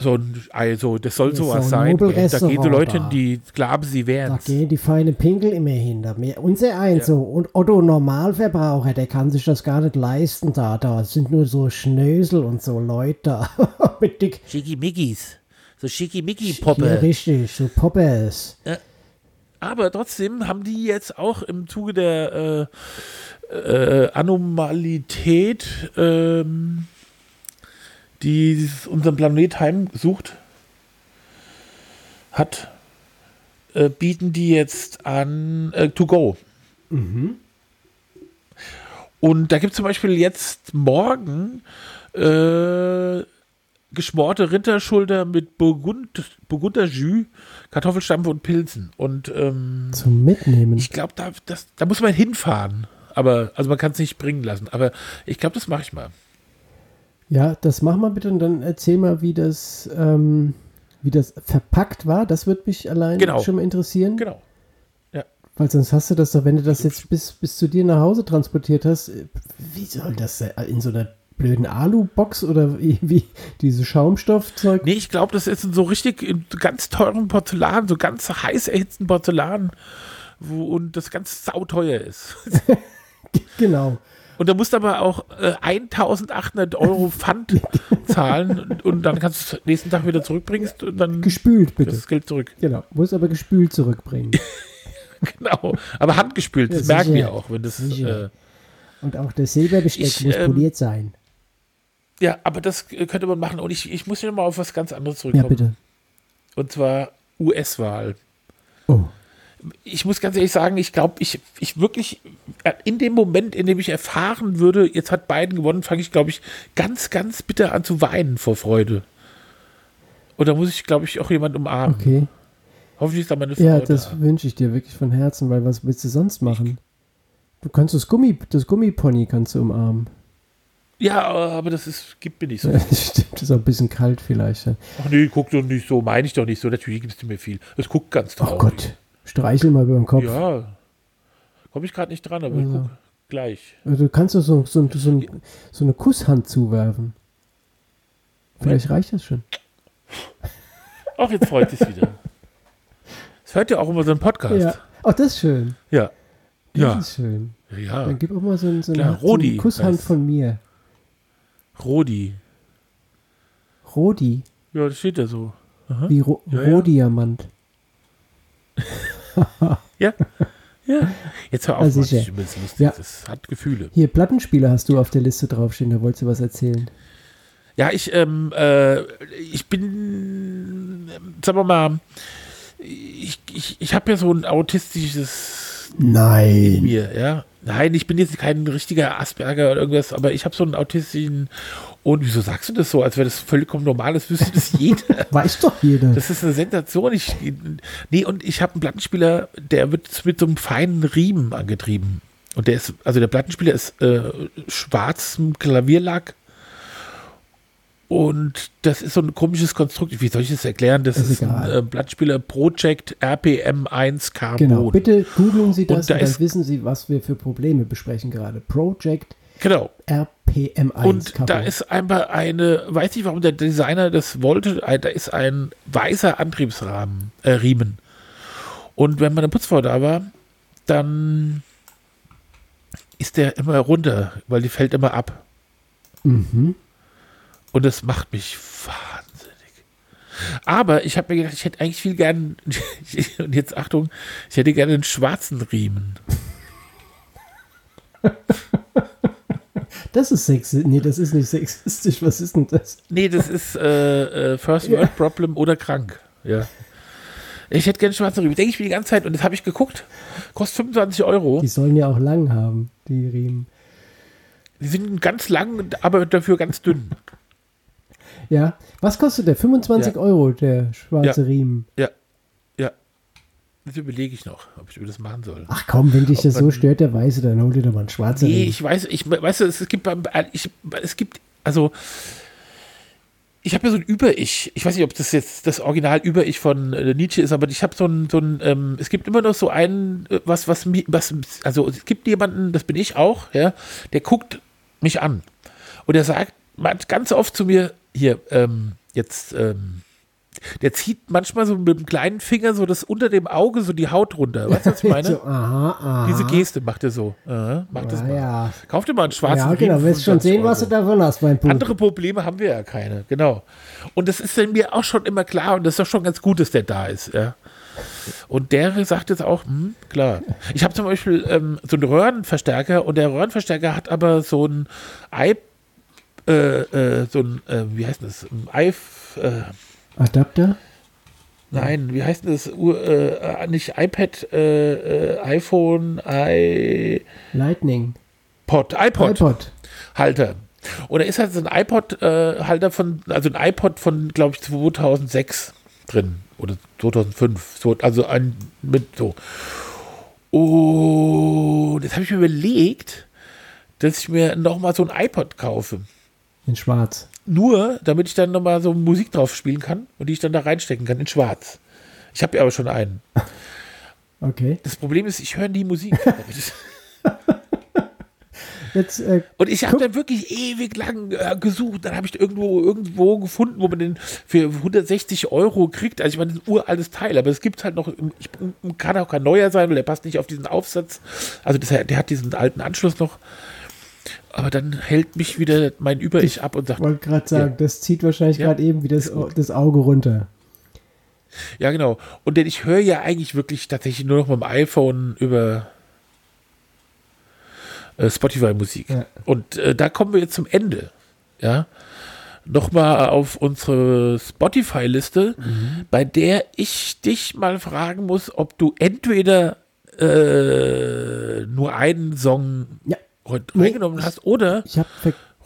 so ein, also das soll Ist sowas so ein sein. Da gehen so Leute hin, da. die glauben, sie Da wären gehen die feinen Pinkel immer hinter mir. Unser eins Ja. so. Und Otto Normalverbraucher, der kann sich das gar nicht leisten da. Da sind nur so Schnösel und so Leute da. Mit dick. Schickimickis. So Ja, Schickimicki-Poppe. richtig, so Poppers. Aber trotzdem haben die jetzt auch im Zuge der äh, äh, Anomalität, ähm, die unseren Planet heimsucht, hat, äh, bieten die jetzt an äh, To Go. Und da gibt es zum Beispiel jetzt morgen äh, geschmorte Rinderschulter mit Burgund, Burgunder Jus, Kartoffelstampf und Pilzen. Und ähm, Zum Mitnehmen. ich glaube, da, das- da muss man hinfahren. Aber, also man kann es nicht bringen lassen. Aber ich glaube, das mache ich mal. Ja, das mach mal bitte und dann erzähl mal, wie das, ähm, wie das verpackt war. Das würde mich allein Genau. schon mal interessieren. Genau. Weil sonst hast du das doch, wenn du das jetzt bis, bis zu dir nach Hause transportiert hast, äh, wie soll das sein? in so einer blöden Alu-Box oder wie, wie diese Schaumstoffzeug? Nee, ich glaube, das ist in so richtig in ganz teuren Porzellan, so ganz heiß erhitzten Porzellan, wo, und das ganz sauteuer ist. Genau. Und da musst du aber auch äh, 1800 Euro Pfand zahlen und, und dann kannst du es nächsten Tag wieder zurückbringst und dann Gespült bitte. das Geld zurück. Genau. Muss aber gespült zurückbringen. Genau. Aber handgespült, das Ja, merken wir auch, wenn das. Äh, Und auch das Silberbesteck Ich, muss ähm, poliert sein. ja, aber das könnte man machen. Und ich, ich muss ja mal auf was ganz anderes ja, zurückkommen. bitte. Und zwar US-Wahl. Oh. Ich muss ganz ehrlich sagen, ich glaube, ich, ich wirklich, äh, in dem Moment, in dem ich erfahren würde, jetzt hat Biden gewonnen, fange ich, glaube ich, ganz, ganz bitter an zu weinen vor Freude. Und da muss ich, glaube ich, auch jemand umarmen. Okay. Hoffentlich ist da meine Frau Ja, da. das wünsche ich dir wirklich von Herzen, weil was willst du sonst machen? Du kannst das Gummi, das Gummipony kannst du umarmen. Ja, aber das ist, gibt mir nicht so. Stimmt, das ist auch ein bisschen kalt vielleicht. Ach nee, guck doch nicht so, meine ich doch nicht so. Natürlich gibst du mir viel. Es guckt ganz traurig. Ach Gott, streichel mal über den Kopf. Ja. Komme ich gerade nicht dran, aber ich Ja. guck gleich. Du kannst doch so, so, so, so eine Kusshand zuwerfen. Vielleicht reicht das schon. Ach, jetzt freut es wieder. Es hört ja auch immer so einen Podcast. Ja. Ach, das ist schön. Ja. Das Ja. ist schön. Ja. Dann gib auch mal so, ein- so, Klar, eine, eine Kusshand heißt- von mir. Rodi. Rodi. Ja, das steht ja so. Aha. Wie Ro Ja, ja. Rohdiamant. Ja. Ja. Jetzt hör auf, Ja, Mann, jetzt lustig. Ja. Das hat Gefühle. Hier, Plattenspieler hast du auf der Liste draufstehen, da wolltest du was erzählen. Ja, ich, ähm, äh, ich bin, ähm, sagen wir mal, ich, ich, ich habe ja so ein autistisches Nein. mir, ja. Nein, ich bin jetzt kein richtiger Asperger oder irgendwas, aber ich habe so einen autistischen. Und wieso sagst du das so, als wäre das vollkommen normal? Das wüsste das jeder. Weiß doch jeder. Das ist eine Sensation. Ich, nee, und ich habe einen Plattenspieler, der wird mit so einem feinen Riemen angetrieben. Und der ist, also der Plattenspieler ist äh, schwarzem Klavierlack. Und das ist so ein komisches Konstrukt. Wie soll ich das erklären? Das Ist ist, ein äh, Plattenspieler Project RPM1 Carbon. Genau. Bitte googeln Sie das Und da und, dann ist- wissen Sie, was wir für Probleme besprechen gerade. Project Genau. RPM1. Und Carbon. da ist einfach eine, weiß nicht, warum der Designer das wollte, ein- da ist ein weißer Antriebsrahmen, äh, Riemen. Und wenn meine Putzfrau da war, dann ist der immer runter, weil die fällt immer ab. Mhm. Und das macht mich wahnsinnig. Aber ich habe mir gedacht, ich hätte eigentlich viel gern, und jetzt Achtung, ich hätte gerne einen schwarzen Riemen. Das ist sexistisch. Nee, das ist nicht sexistisch. Was ist denn das? Nee, das ist äh, äh, First World Problem oder krank. Ja. Ich hätte gerne schwarze Riemen. Denke ich mir die ganze Zeit und das habe ich geguckt. Kostet 25 Euro. Die sollen ja auch lang haben, die Riemen. Die sind ganz lang, aber dafür ganz dünn. Ja. Was kostet der? 25 Ja. Euro, der schwarze Riemen. Ja. Ja. Das überlege ich noch, ob ich das machen soll. Ach komm, wenn dich das Ob so man- stört, der Weiße, dann hol dir doch mal einen schwarzen Nee, Riemen. ich weiß, ich weißt du, es gibt ich, es gibt, also ich habe ja so ein Über-Ich. Ich weiß nicht, ob das jetzt das Original Über-Ich von äh, Nietzsche ist, aber ich habe so ein, so ein ähm, es gibt immer noch so einen, äh, was, was, was, also es gibt jemanden, das bin ich auch, ja, der guckt mich an und der sagt man- ganz oft zu mir, hier, ähm, jetzt, ähm, der zieht manchmal so mit dem kleinen Finger so das unter dem Auge so die Haut runter. Weißt du, was ich meine? so, aha, aha. Diese Geste macht er so. Aha, mach das ja, mal. ja. Kauf dir mal einen schwarzen ja, genau. Willst für schon sehen, 20 was du Euro. davon hast, mein Bub. Andere Probleme haben wir ja keine, genau. Und das ist mir auch schon immer klar und das ist doch schon ganz gut, dass der da ist, ja. Und der sagt jetzt auch, hm, klar. Ich habe zum Beispiel ähm, so einen Röhrenverstärker und der Röhrenverstärker hat aber so ein i, äh, äh, so ein, äh, wie heißt das? Ein i, äh, Adapter? nein, wie heißt das? Äh, nicht iPad, iPhone, iPod, Lightning. iPod. iPod. Halter. Und da ist halt so ein iPod-Halter von, also ein iPod von, glaube ich, 2006 drin. Oder 2005. So, also ein mit so. Und jetzt habe ich mir überlegt, dass ich mir nochmal so ein iPod kaufe. In schwarz. Nur, damit ich dann nochmal so Musik drauf spielen kann und die ich dann da reinstecken kann in schwarz. Ich habe ja aber schon einen. Okay. Das Problem ist, ich höre nie Musik. Jetzt, äh, Und ich habe dann wirklich ewig lang äh, gesucht. Dann habe ich irgendwo irgendwo gefunden, wo man den für 160 Euro kriegt. Also ich meine, das ist ein uraltes Teil, aber es gibt halt noch, ich, kann auch kein neuer sein, weil der passt nicht auf diesen Aufsatz. Also das, der hat diesen alten Anschluss noch. Aber dann hält mich wieder mein Über-Ich ab und sagt, wollte gerade sagen, das zieht wahrscheinlich Ja, gerade eben wie das, das Auge runter. ja genau. Und denn ich höre ja eigentlich wirklich tatsächlich nur noch mit dem iPhone über äh, Spotify-Musik. Ja. Und äh, da kommen wir jetzt zum Ende. Ja. Nochmal auf unsere Spotify-Liste, bei der ich dich mal fragen muss, ob du entweder äh, nur einen Song Ja. Heute reingenommen hast oder Ich habe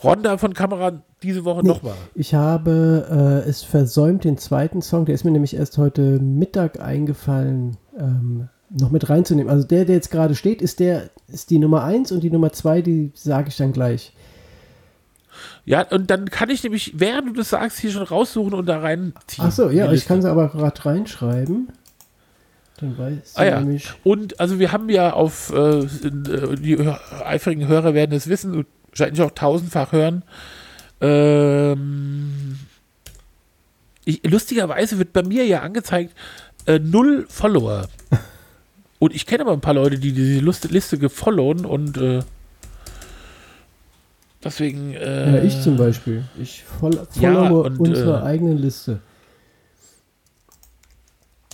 Ronda von Kamera diese Woche Nee. nochmal. Ich habe äh, es versäumt, den zweiten Song, der ist mir nämlich erst heute Mittag eingefallen, ähm, noch mit reinzunehmen. Also der, der jetzt gerade steht, ist der, ist die Nummer 1 und die Nummer 2, die sage ich dann gleich. Ja, und dann kann ich nämlich, während du das sagst, hier schon raussuchen und da reinziehen. Achso, ja, ich kann sie aber gerade reinschreiben. Dann weiß Ah ja. nämlich. Und also wir haben ja auf, äh, äh, die eifrigen Hörer werden es wissen, und wahrscheinlich auch tausendfach hören. Ähm, ich, lustigerweise wird bei mir ja angezeigt, äh, null Follower. Und ich kenne aber ein paar Leute, die diese Liste, Liste gefollowen und äh, deswegen. Äh, Ja, ich zum Beispiel. Ich voll, Ja, followe und, unsere äh, eigene Liste.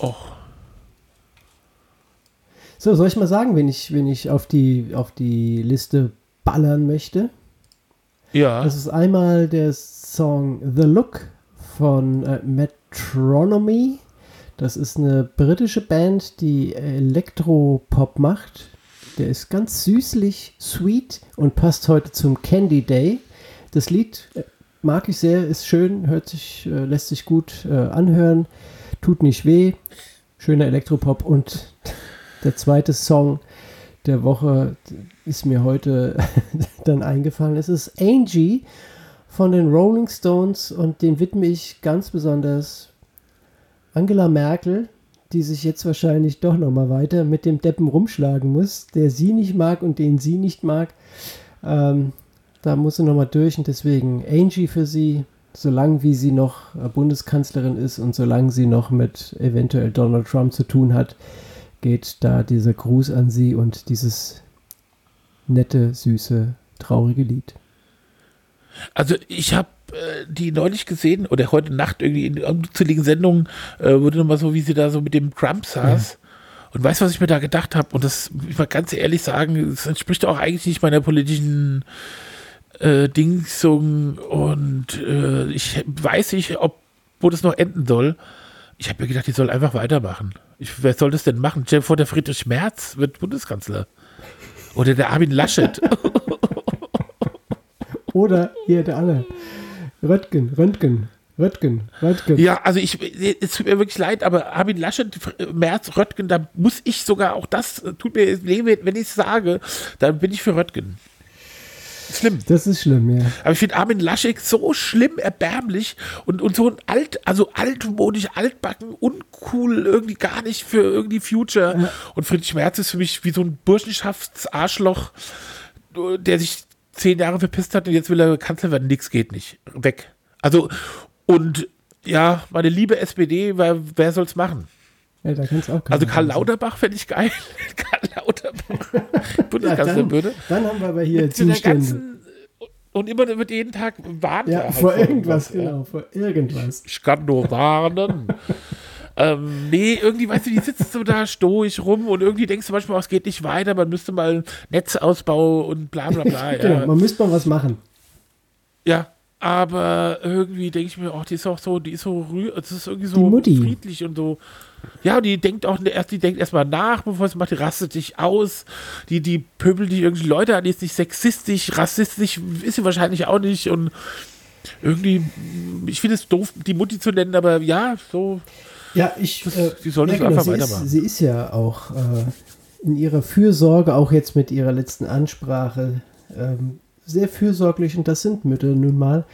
Och, So, soll ich mal sagen, wenn ich, wenn ich auf die, auf die Liste ballern möchte? ja. Das ist einmal der Song The Look von äh, Metronomy. Das ist eine britische Band, die Elektropop macht. Der ist ganz süßlich, sweet und passt heute zum Candy Day. Das Lied äh, mag ich sehr, ist schön, hört sich, äh, lässt sich gut äh, anhören, tut nicht weh. Schöner Elektropop und der zweite Song der Woche ist mir heute dann eingefallen. Es ist Angie von den Rolling Stones und den widme ich ganz besonders Angela Merkel, die sich jetzt wahrscheinlich doch nochmal weiter mit dem Deppen rumschlagen muss, der sie nicht mag und den sie nicht mag. Ähm, da muss sie nochmal durch und deswegen Angie für sie, solange wie sie noch Bundeskanzlerin ist und solange sie noch mit eventuell Donald Trump zu tun hat, geht da dieser Gruß an sie und dieses nette, süße, traurige Lied. Also ich habe äh, die neulich gesehen oder heute Nacht irgendwie in unzähligen Sendungen äh, wurde nochmal so, wie sie da so mit dem Trump saß. Ja. Und weißt du, was ich mir da gedacht habe? Und das, ich mal ganz ehrlich sagen, es entspricht auch eigentlich nicht meiner politischen äh, Dingsung. Und äh, ich weiß nicht, ob, wo das noch enden soll. Ich habe mir gedacht, die soll einfach weitermachen. Ich, wer soll das denn machen? Stell vor, der Friedrich Merz wird Bundeskanzler. Oder der Armin Laschet. Oder hier der andere. Röttgen, Röntgen, Röttgen, Röttgen. Ja, also ich, es tut mir wirklich leid, aber Armin Laschet, Merz, Röttgen, da muss ich sogar auch das, tut mir leid, wenn ich es sage, dann bin ich für Röttgen. Schlimm. Das ist schlimm, ja. Aber ich finde Armin Laschet so schlimm, erbärmlich und, und so ein alt, also altmodisch, altbacken, uncool, irgendwie gar nicht für irgendwie Future. Ja. Und Friedrich Merz ist für mich wie so ein Burschenschaftsarschloch, der sich zehn Jahre verpisst hat und jetzt will er Kanzler werden. Nix geht nicht. Weg. Also, und ja, meine liebe SPD, wer, wer soll's machen? Ja, da kann's auch also Karl Lauterbach fände ich geil. Karl Lauterbach. Bundeskanzler ja, würde. Dann haben wir aber hier Zustände. Und immer wird jeden Tag warnen. Ja, halt vor irgendwas, genau, vor irgendwas. Ich kann nur warnen. Ähm, nee, irgendwie, weißt du, die sitzt so da stoisch rum und irgendwie denkst du manchmal, es geht nicht weiter, man müsste mal Netzausbau und bla bla bla. genau, ja. man müsste mal was machen. Ja, aber irgendwie denke ich mir, auch, die ist auch so, die ist so, es ist irgendwie so friedlich und so. Ja, die denkt auch erst, die denkt erstmal nach, bevor sie macht, die rastet sich aus. Die, die pöbelt die irgendwie Leute an, die ist nicht sexistisch, rassistisch, ist sie wahrscheinlich auch nicht und irgendwie, ich finde es doof, die Mutti zu nennen, aber ja, so. Ja, ich. Das, äh, sie soll ja, genau, einfach sie weitermachen. Ist, sie ist ja auch äh, in ihrer Fürsorge, auch jetzt mit ihrer letzten Ansprache, ähm, sehr fürsorglich und das sind Mütter nun mal.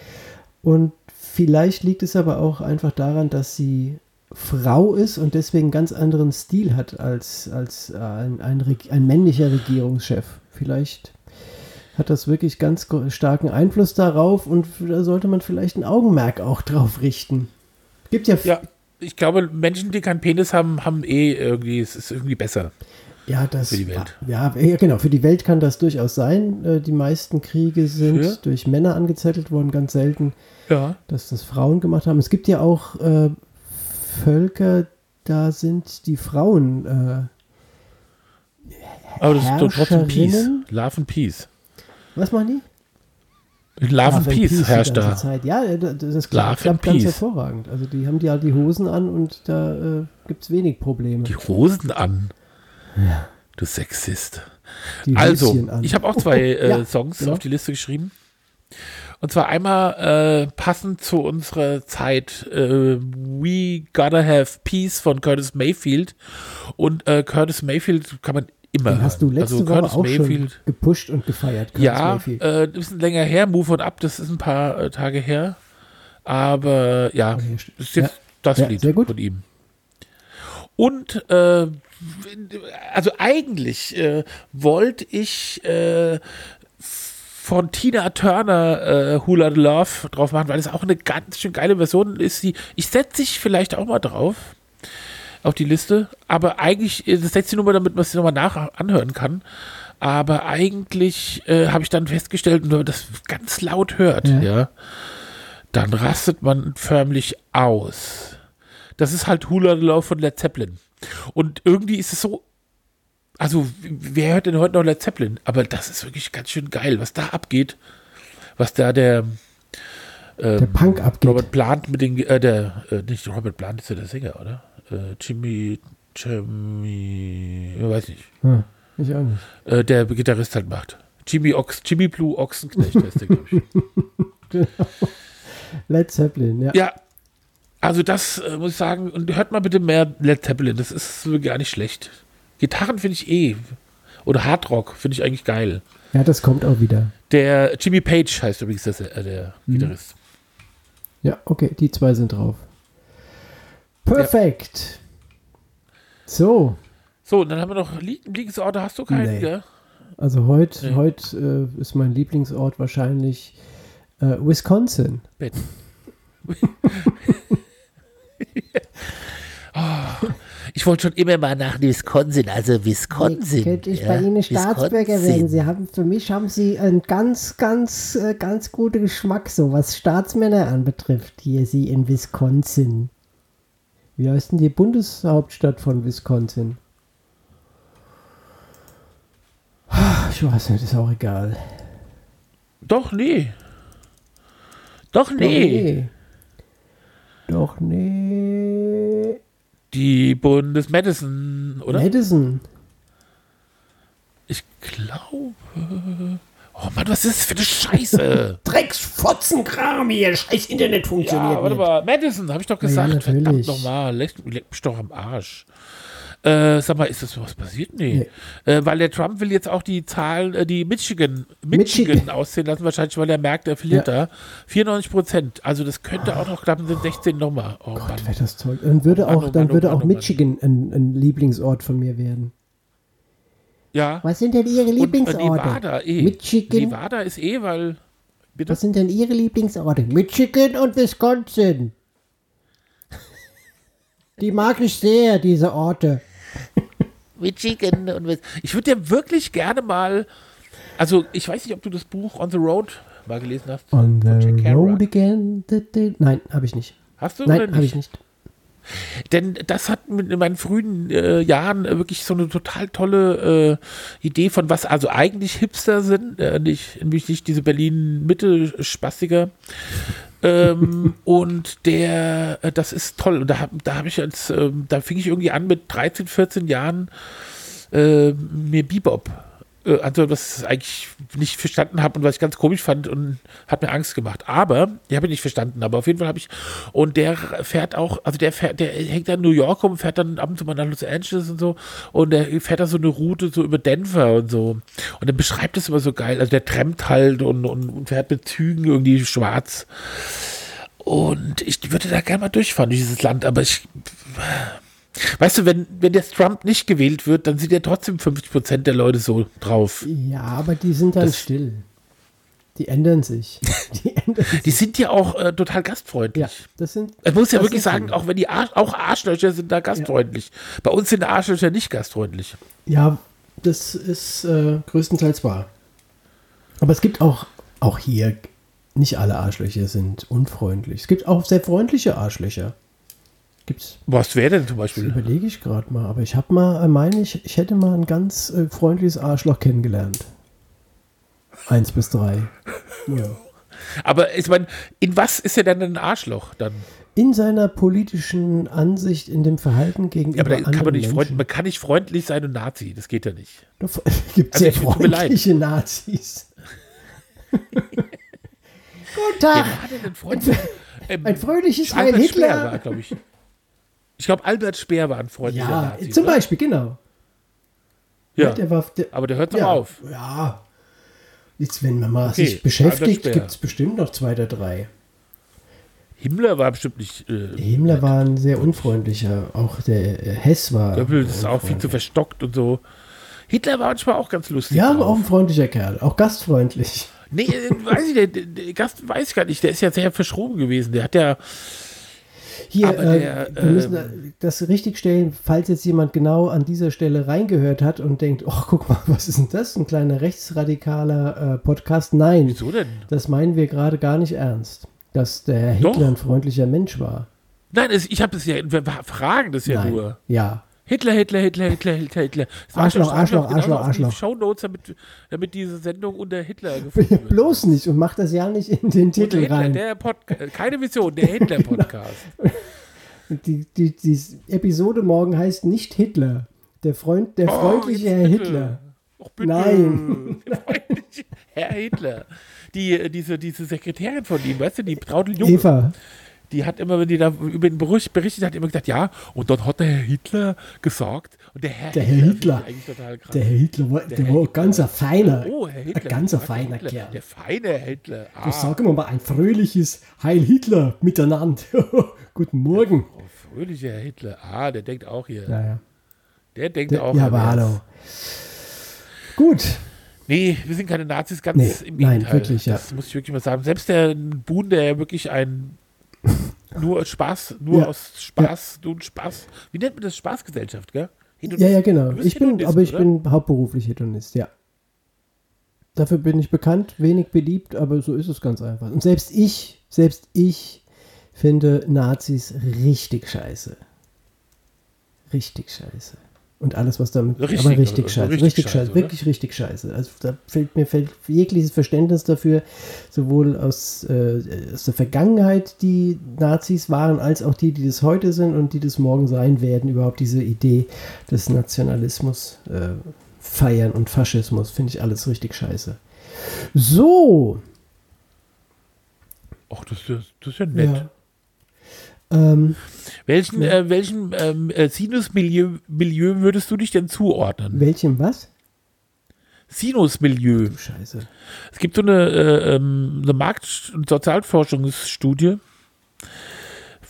Und vielleicht liegt es aber auch einfach daran, dass sie Frau ist und deswegen ganz anderen Stil hat als, als äh, ein, ein, ein männlicher Regierungschef. Vielleicht hat das wirklich ganz starken Einfluss darauf und da sollte man vielleicht ein Augenmerk auch drauf richten. Gibt ja, ja ich glaube, Menschen, die keinen Penis haben, haben eh irgendwie, es ist irgendwie besser. Ja, das für die Welt. Ja, ja, genau. Für die Welt kann das durchaus sein. Äh, die meisten Kriege sind für? durch Männer angezettelt worden, ganz selten, ja. dass das Frauen gemacht haben. Es gibt ja auch äh, Völker, da sind die Frauen. Äh, Aber das ist doch trotzdem Peace. Love and Peace. Was machen die? Love and Peace, Peace herrscht da. Zeit. Ja, das, das klappt, klappt ganz Peace. hervorragend. Also die haben ja die Hosen an und da äh, gibt es wenig Probleme. Die Hosen an? Ja. Du Sexist. Die also, ich habe auch zwei äh, ja, Songs genau. auf die Liste geschrieben. Und zwar einmal äh, passend zu unserer Zeit äh, We Gotta Have Peace von Curtis Mayfield. Und äh, Curtis Mayfield kann man immer. Den hast du letzte also, Woche Curtis auch Mayfield, schon gepusht und gefeiert. Curtis ja, äh, ein länger her, Move on Up, das ist ein paar äh, Tage her. Aber ja, okay, das ist jetzt ja. das ja, Lied von ihm. Und äh, also eigentlich äh, wollte ich äh, von Tina Turner äh, Hula Love drauf machen, weil es auch eine ganz schön geile Version ist. Die, ich setze sich vielleicht auch mal drauf auf die Liste, aber eigentlich, äh, das setze ich nur mal, damit man es nochmal nach anhören kann. Aber eigentlich äh, habe ich dann festgestellt, wenn man das ganz laut hört, ja. ja, dann rastet man förmlich aus. Das ist halt Hula Love von Led Zeppelin. Und irgendwie ist es so also, wer hört denn heute noch Led Zeppelin? Aber das ist wirklich ganz schön geil, was da abgeht. Was da der, ähm, der Punk abgeht. Robert Plant mit den, äh, der, äh, nicht Robert Plant ist ja der Sänger, oder? Äh, Jimmy, Jimmy, ich weiß nicht. Hm, ich auch nicht. Äh, der Gitarrist halt macht. Jimmy Ochs, Jimmy Blue Ochsenknecht heißt der, glaube ich. Led Zeppelin, ja. Ja, also das äh, muss ich sagen, und hört mal bitte mehr Led Zeppelin, das ist gar nicht schlecht. Gitarren finde ich eh. Oder Hardrock finde ich eigentlich geil. Ja, das kommt auch wieder. Der Jimmy Page heißt übrigens das, äh, der Gitarrist. Ja, okay, die zwei sind drauf. Perfekt. So, So, und dann haben wir noch Lie- Lieblingsorte, hast du keinen, Nee. gell? also heute Nee. heut, äh, ist mein Lieblingsort wahrscheinlich äh, Wisconsin. Bett. oh, ich wollte schon immer mal nach Wisconsin, also Wisconsin. Könnte ich ja, bei Ihnen Staatsbürger Wisconsin. werden? Sie haben, für mich haben Sie einen ganz, ganz, äh, ganz guten Geschmack, so was Staatsmänner anbetrifft. Hier Sie in Wisconsin. Wie heißt denn die Bundeshauptstadt von Wisconsin? Ah, Ich weiß nicht, ist auch egal. Doch, nee. Doch, nee. Doch nee. Die Bundes Madison, oder? Madison. Ich glaube. Oh Mann, was ist das für eine Scheiße? Drecksfotzenkram hier, scheiß Internet funktioniert ja, warte nicht. mal. Madison, habe ich doch ja, gesagt. Verdammt natürlich. nochmal. Leck, leck mich doch am Arsch. Äh, sag mal, ist das was passiert? Nee. Äh, weil der Trump will jetzt auch die Zahlen, äh, die Michigan, Michigan, Michigan. auszählen lassen, wahrscheinlich, weil er merkt, er verliert da. 94 Prozent. Also das könnte auch noch klappen, sind 16 nochmal. Oh Mann. Gott, wäre das toll. Dann würde Mann, auch, oh dann Mann, oh würde Mann, auch oh Mann. Michigan ein, ein Lieblingsort von mir werden. Ja. Was sind denn Ihre Und äh, Lieblingsorte? Nevada eh. Michigan. Nevada ist eh, weil. Bitte? Was sind denn Ihre Lieblingsorte? Michigan und Wisconsin. Die mag ich sehr, diese Orte. Michigan und Wis- Ich würde ja wirklich gerne mal. Also, ich weiß nicht, ob du das Buch On the Road mal gelesen hast. On the road again. Nein, habe ich nicht. Hast du Nein, habe ich nicht. Denn das hat in meinen frühen äh, Jahren äh, wirklich so eine total tolle äh, Idee von was also eigentlich Hipster sind, äh, nicht, nämlich nicht diese Berlin-Mitte-Spastiker. Ähm, und der, äh, das ist toll. Und da habe da hab ich als, ähm, da fing ich irgendwie an mit 13, 14 Jahren äh, mir Bebop. Äh, Also, was ich eigentlich nicht verstanden habe und was ich ganz komisch fand und hat mir Angst gemacht. Aber, ich habe ihn nicht verstanden, aber auf jeden Fall habe ich, und der fährt auch, also der fährt, der hängt dann New York rum, fährt dann ab und zu mal nach Los Angeles und so und der fährt da so eine Route so über Denver und so. Und der beschreibt das immer so geil. Also der trampt halt und, und, und fährt mit Zügen irgendwie schwarz. Und ich würde da gerne mal durchfahren, durch dieses Land, aber ich. Weißt du, wenn, wenn jetzt Trump nicht gewählt wird, dann sind ja trotzdem 50 Prozent der Leute so drauf. Ja, aber die sind dann Das- still. Die ändern sich. Die ändern sich. Die sind ja auch äh, total gastfreundlich. Ja, das sind. Ich muss ja wirklich sagen, auch wenn die Arsch, auch Arschlöcher sind da gastfreundlich. Bei uns sind Arschlöcher nicht gastfreundlich. Ja, das ist äh, größtenteils wahr. Aber es gibt auch, auch hier, nicht alle Arschlöcher sind unfreundlich. Es gibt auch sehr freundliche Arschlöcher. Gibt's, Was wäre denn zum das Beispiel? überlege ich gerade mal. Aber ich habe mal, äh, meine ich, ich hätte mal ein ganz äh, freundliches Arschloch kennengelernt. Eins bis drei. Ja. Aber ich meine, in was ist er denn ein Arschloch dann? In seiner politischen Ansicht, in dem Verhalten gegenüber Ja, aber da kann man anderen nicht Menschen. man kann nicht freundlich sein und Nazi. Das geht ja nicht. Es gibt Also sehr leid. freundliche Nazis. Guten Tag. Ein? Ähm, Ein fröhliches Heil Albert Speer Hitler. war, glaube ich. Ich glaube, Albert Speer war ein freundlicher Ja, Nazi. zum oder? Beispiel, genau. Ja, der war, der, aber der hört doch ja, auf. Ja. Jetzt, wenn man mal Okay, sich beschäftigt, gibt es bestimmt noch zwei oder drei. Himmler war bestimmt nicht. Äh, Himmler war ein sehr unfreundlicher, auch der äh, Hess war. Goebbels ist auch viel zu verstockt und so. Hitler war manchmal auch ganz lustig. Ja, aber drauf. auch ein freundlicher Kerl, auch gastfreundlich. Nee, äh, weiß ich, der Gast weiß ich gar nicht. Der ist ja sehr verschroben gewesen. Der hat ja. Hier, Aber äh, der, wir müssen ähm, das richtig stellen, falls jetzt jemand genau an dieser Stelle reingehört hat und denkt, oh, guck mal, was ist denn das? Ein kleiner rechtsradikaler äh, Podcast? Nein, Wieso denn? das meinen wir gerade gar nicht ernst. Dass der Herr Doch. Hitler ein freundlicher Mensch war. Nein, es, ich habe das ja. Wir fragen das ja Nein. nur. Ja. Hitler, Hitler, Hitler, Hitler, Hitler, Hitler. Das Arschloch, Arschloch, genau Arschloch, die Arschloch. Shownotes, damit, damit diese Sendung unter Hitler gefunden wird. Bloß nicht und macht das ja nicht in den Titel Hitler, rein. der Podca keine Vision, der Hitler-Podcast. Die, die, die Episode morgen heißt nicht Hitler. Der Freund, der Oh, freundliche Herr. Hitler. Och, bitte. Nein. Herr Hitler. Die, äh, diese, diese Sekretärin von ihm, weißt du, die Traudel Junge. Eva. Die hat immer, wenn die da über den Bericht berichtet hat, immer gesagt, ja, und dann hat der Herr Hitler gesagt, und der Herr Der Herr Hitler. krass. Der Herr Hitler war, der Herr war Hitler. ganz ein feiner. Oh, Herr Hitler. Ein ganz der feiner Hitler, Kerl. Der feine Hitler. Ah, Das sagen wir mal ein fröhliches Heil Hitler miteinander. Guten Morgen. oh, fröhlicher Herr Hitler. Ah, der denkt auch hier. Naja. Der denkt Der, auch. ja, er aber hallo. Gut. Nee, wir sind keine Nazis, ganz Nee, im nein, Gegenteil. wirklich, ja. Das muss ich wirklich mal sagen. Selbst der Boon, der ja wirklich ein nur aus Spaß, nur Ja, aus Spaß, du Spaß. Wie nennt man das? Spaßgesellschaft, gell? Hedonist. Ja, ja, genau. Ich bin, aber ich oder? bin hauptberuflich Hedonist, ja. Dafür bin ich bekannt, wenig beliebt, aber so ist es ganz einfach. Und selbst ich, selbst ich finde Nazis richtig scheiße. Richtig scheiße. Und alles, was damit. Richtig, aber richtig also scheiße. richtig Richtig, scheiße, scheiße. Wirklich richtig scheiße. Also da fällt mir fällt jegliches Verständnis dafür, sowohl aus, äh, aus der Vergangenheit, die Nazis waren, als auch die, die das heute sind und die das morgen sein werden, überhaupt diese Idee des Nationalismus äh, feiern und Faschismus. Finde ich alles richtig scheiße. So. Ach, das, ist ja- das ist ja nett. Ja. Ähm, Welchen, äh, welchen ähm, äh, Sinus-Milieu Milieu würdest du dich denn zuordnen? welchem was? Sinus-Milieu. Du Scheiße. Es gibt so eine, äh, ähm, eine Markt- und Sozialforschungsstudie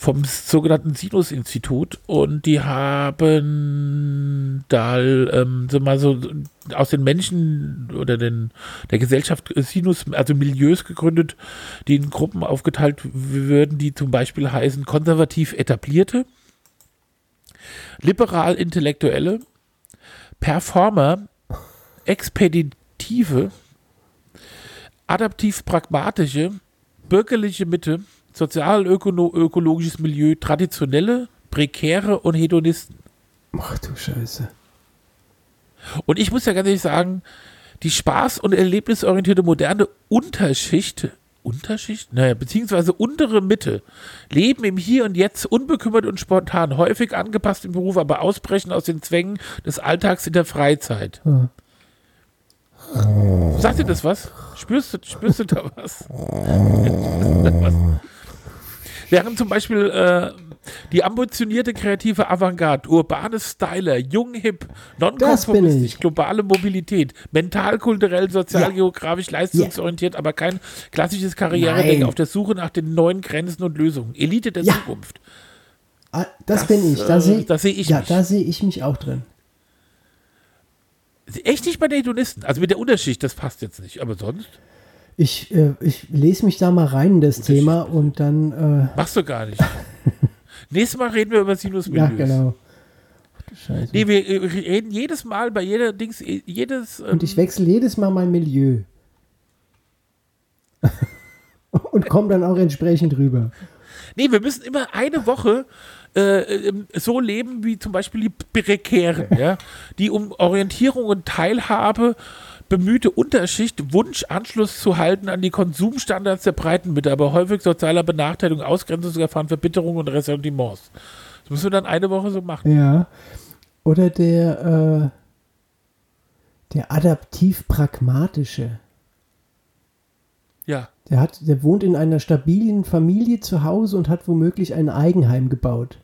vom sogenannten Sinus-Institut und die haben da ähm, so mal so aus den Menschen oder den, der Gesellschaft Sinus, also Milieus gegründet, die in Gruppen aufgeteilt würden, die zum Beispiel heißen konservativ etablierte, liberal intellektuelle, Performer, expeditive, adaptiv-pragmatische, bürgerliche Mitte, sozial-ökologisches Milieu, traditionelle, prekäre und Hedonisten. Ach du Scheiße. Und ich muss ja ganz ehrlich sagen, die spaß- und erlebnisorientierte moderne Unterschicht, Unterschicht? Naja, beziehungsweise untere Mitte, leben im Hier und Jetzt unbekümmert und spontan, häufig angepasst im Beruf, aber ausbrechen aus den Zwängen des Alltags in der Freizeit. Ah. Sagt dir das was? Spürst du, spürst du da was? Während zum Beispiel äh, die ambitionierte kreative Avantgarde, urbane Styler, jung, hip, nonkonformistisch, globale Mobilität, mental, kulturell, sozial, geografisch, leistungsorientiert, aber kein klassisches Karrieredenken auf der Suche nach den neuen Grenzen und Lösungen. Elite der Ja. Zukunft. Ah, das, Das, bin ich. Da äh, sehe da seh ich ja, mich. da sehe ich mich auch drin. Echt nicht bei den Hedonisten. Also mit der Unterschicht, das passt jetzt nicht. Aber sonst Ich, äh, ich lese mich da mal rein in das Thema und dann. Äh, machst du gar nicht. Nächstes Mal reden wir über ja, Sinusmilieus. genau. Ach du Scheiße. Nee, wir äh, reden jedes Mal bei jeder Dings, äh, jedes. Ähm, und ich wechsle jedes Mal mein Milieu. und komme dann auch entsprechend rüber. nee, wir müssen immer eine Woche äh, ähm, so leben wie zum Beispiel die Prekären, ja, die um Orientierung und Teilhabe bemühte Unterschicht Wunsch, Anschluss zu halten an die Konsumstandards der breiten Mitte, aber häufig sozialer Benachteiligung, Ausgrenzung erfahren, Verbitterung und Ressentiments. Das müssen wir dann eine Woche so machen. Ja. Oder der, äh, der adaptiv-pragmatische. Ja. Der, hat, der wohnt in einer stabilen Familie zu Hause und hat womöglich ein Eigenheim gebaut.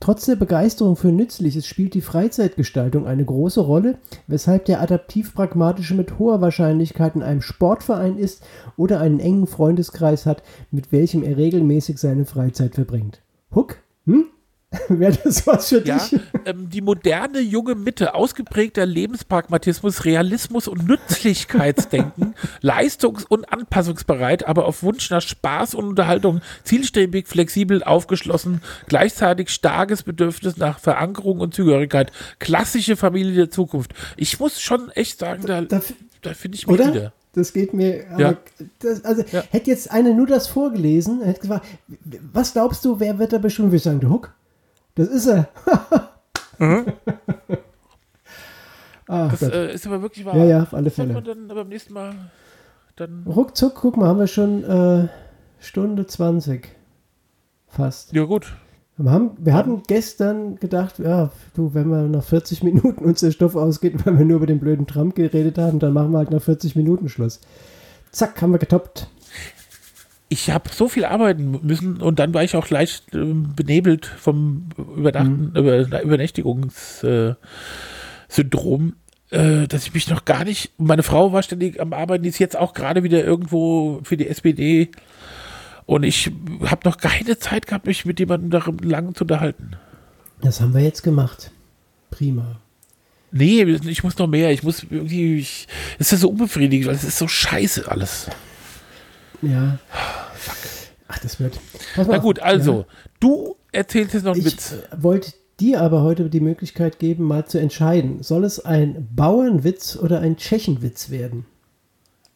Trotz der Begeisterung für Nützliches spielt die Freizeitgestaltung eine große Rolle, weshalb der adaptiv-pragmatische mit hoher Wahrscheinlichkeit in einem Sportverein ist oder einen engen Freundeskreis hat, mit welchem er regelmäßig seine Freizeit verbringt. Huck? Hm? Wäre das was für Ja, dich? ähm, die moderne junge Mitte, ausgeprägter Lebenspragmatismus, Realismus und Nützlichkeitsdenken, leistungs- und anpassungsbereit, aber auf Wunsch nach Spaß und Unterhaltung, zielstrebig, flexibel, aufgeschlossen, gleichzeitig starkes Bedürfnis nach Verankerung und Zugehörigkeit, klassische Familie der Zukunft. Ich muss schon echt sagen, da, Da- da finde ich mich Oder? wieder. Das geht mir. Ja. das, also, Ja. hätte jetzt einer nur das vorgelesen, hätte gefragt, was glaubst du, wer wird da bestimmt? Wir sagen, der Huck. Das ist er. Ach Das äh, ist aber wirklich wahr. Ja, ja, auf alle Fälle. man dann beim nächsten Mal dann. Ruckzuck, guck mal, haben wir schon äh, Stunde 20. Fast. Ja, gut. Wir, haben, wir hatten gestern gedacht, ja, du, wenn wir nach 40 Minuten uns der Stoff ausgeht, weil wir nur über den blöden Trump geredet haben, dann machen wir halt nach 40 Minuten Schluss. Zack, haben wir getoppt. Ich habe so viel arbeiten müssen und dann war ich auch leicht äh, benebelt vom Überdachten, über, Übernächtigungssyndrom, äh, dass ich mich noch gar nicht. Meine Frau war ständig am Arbeiten, die ist jetzt auch gerade wieder irgendwo für die SPD. Und ich habe noch keine Zeit gehabt, mich mit jemandem da lang zu unterhalten. Das haben wir jetzt gemacht. Prima. Nee, ich muss noch mehr. Ich muss irgendwie. Es ist ja so unbefriedigend, weil es ist so scheiße alles. Ja. Ach, das wird. Na gut, also, Ja. du erzählst jetzt noch einen Ich Witz. wollte dir aber heute die Möglichkeit geben, mal zu entscheiden. Soll es ein Bauernwitz oder ein Tschechenwitz werden?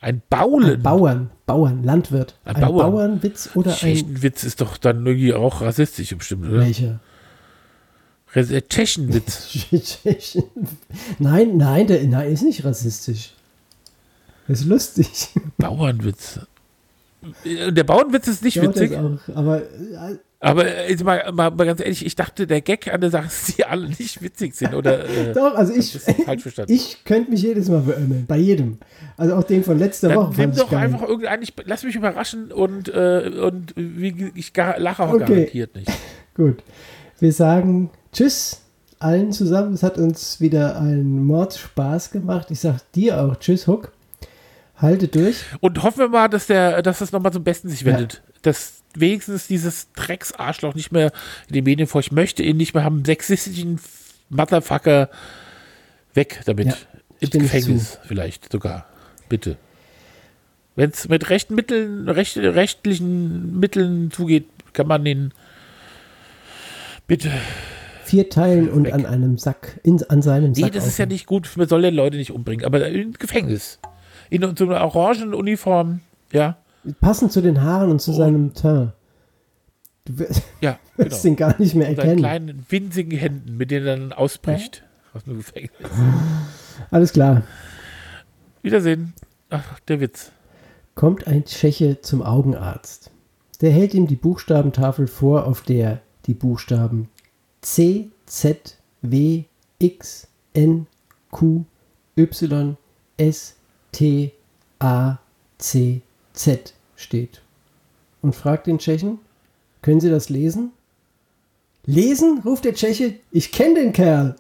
Ein Baulen. Ein Bauern, Bauern, Landwirt. Ein Ein, Bauern. Bauernwitz oder ein Tschechenwitz ist doch dann irgendwie auch rassistisch bestimmt, oder? welcher? Äh, Tschechenwitz. Tschechen. Nein, nein, der nein, ist nicht rassistisch. Das ist lustig. Bauernwitz. Äh, Der Bauernwitz ist nicht Ja, witzig, auch. Aber äh, aber äh, jetzt mal, mal, mal ganz ehrlich, ich dachte, der Gag an der Sache, ist, dass die alle nicht witzig sind, oder? Äh, doch, also ich, ich könnte mich jedes Mal beömmeln. Bei jedem. Also auch den von letzter Dann Woche. nimm doch einfach irgendeinen, ich, lass mich überraschen und, äh, und wie, ich gar, lache auch Okay. garantiert nicht. Gut. Wir sagen Tschüss allen zusammen. Es hat uns wieder einen Mordspaß gemacht. Ich sag dir auch Tschüss, Huck. Halte durch. Und hoffen wir mal, dass der, dass das nochmal zum Besten sich Ja. wendet. Dass wenigstens dieses Drecksarschloch nicht mehr in den Medien vor. Ich möchte ihn nicht mehr haben. Sexistischen Motherfucker weg damit. Ja, Ins Gefängnis vielleicht sogar. Bitte. Wenn es mit rechten Mitteln, recht, rechtlichen Mitteln zugeht, kann man den bitte. Vier teilen und Weg. an einem Sack, in, an seinem Nee, Sack. das ist ja nicht gut. Man soll ja Leute nicht umbringen, aber ins Gefängnis. In so einer orangen Uniform, ja. Passend zu den Haaren und zu Oh. seinem Teint. Du wirst Ja, wirst genau. ihn gar nicht mehr seinen erkennen. kleinen, winzigen Händen, mit denen er dann ausbricht aus dem Gefängnis. Alles klar. Wiedersehen. Ach, der Witz. Kommt ein Tscheche zum Augenarzt. Der hält ihm die Buchstabentafel vor, auf der die Buchstaben C, Z, W, X, N, Q, Y, S, T, A, C, Z steht. Und fragt den Tschechen, können Sie das lesen? Lesen? ruft der Tscheche, ich kenne den Kerl.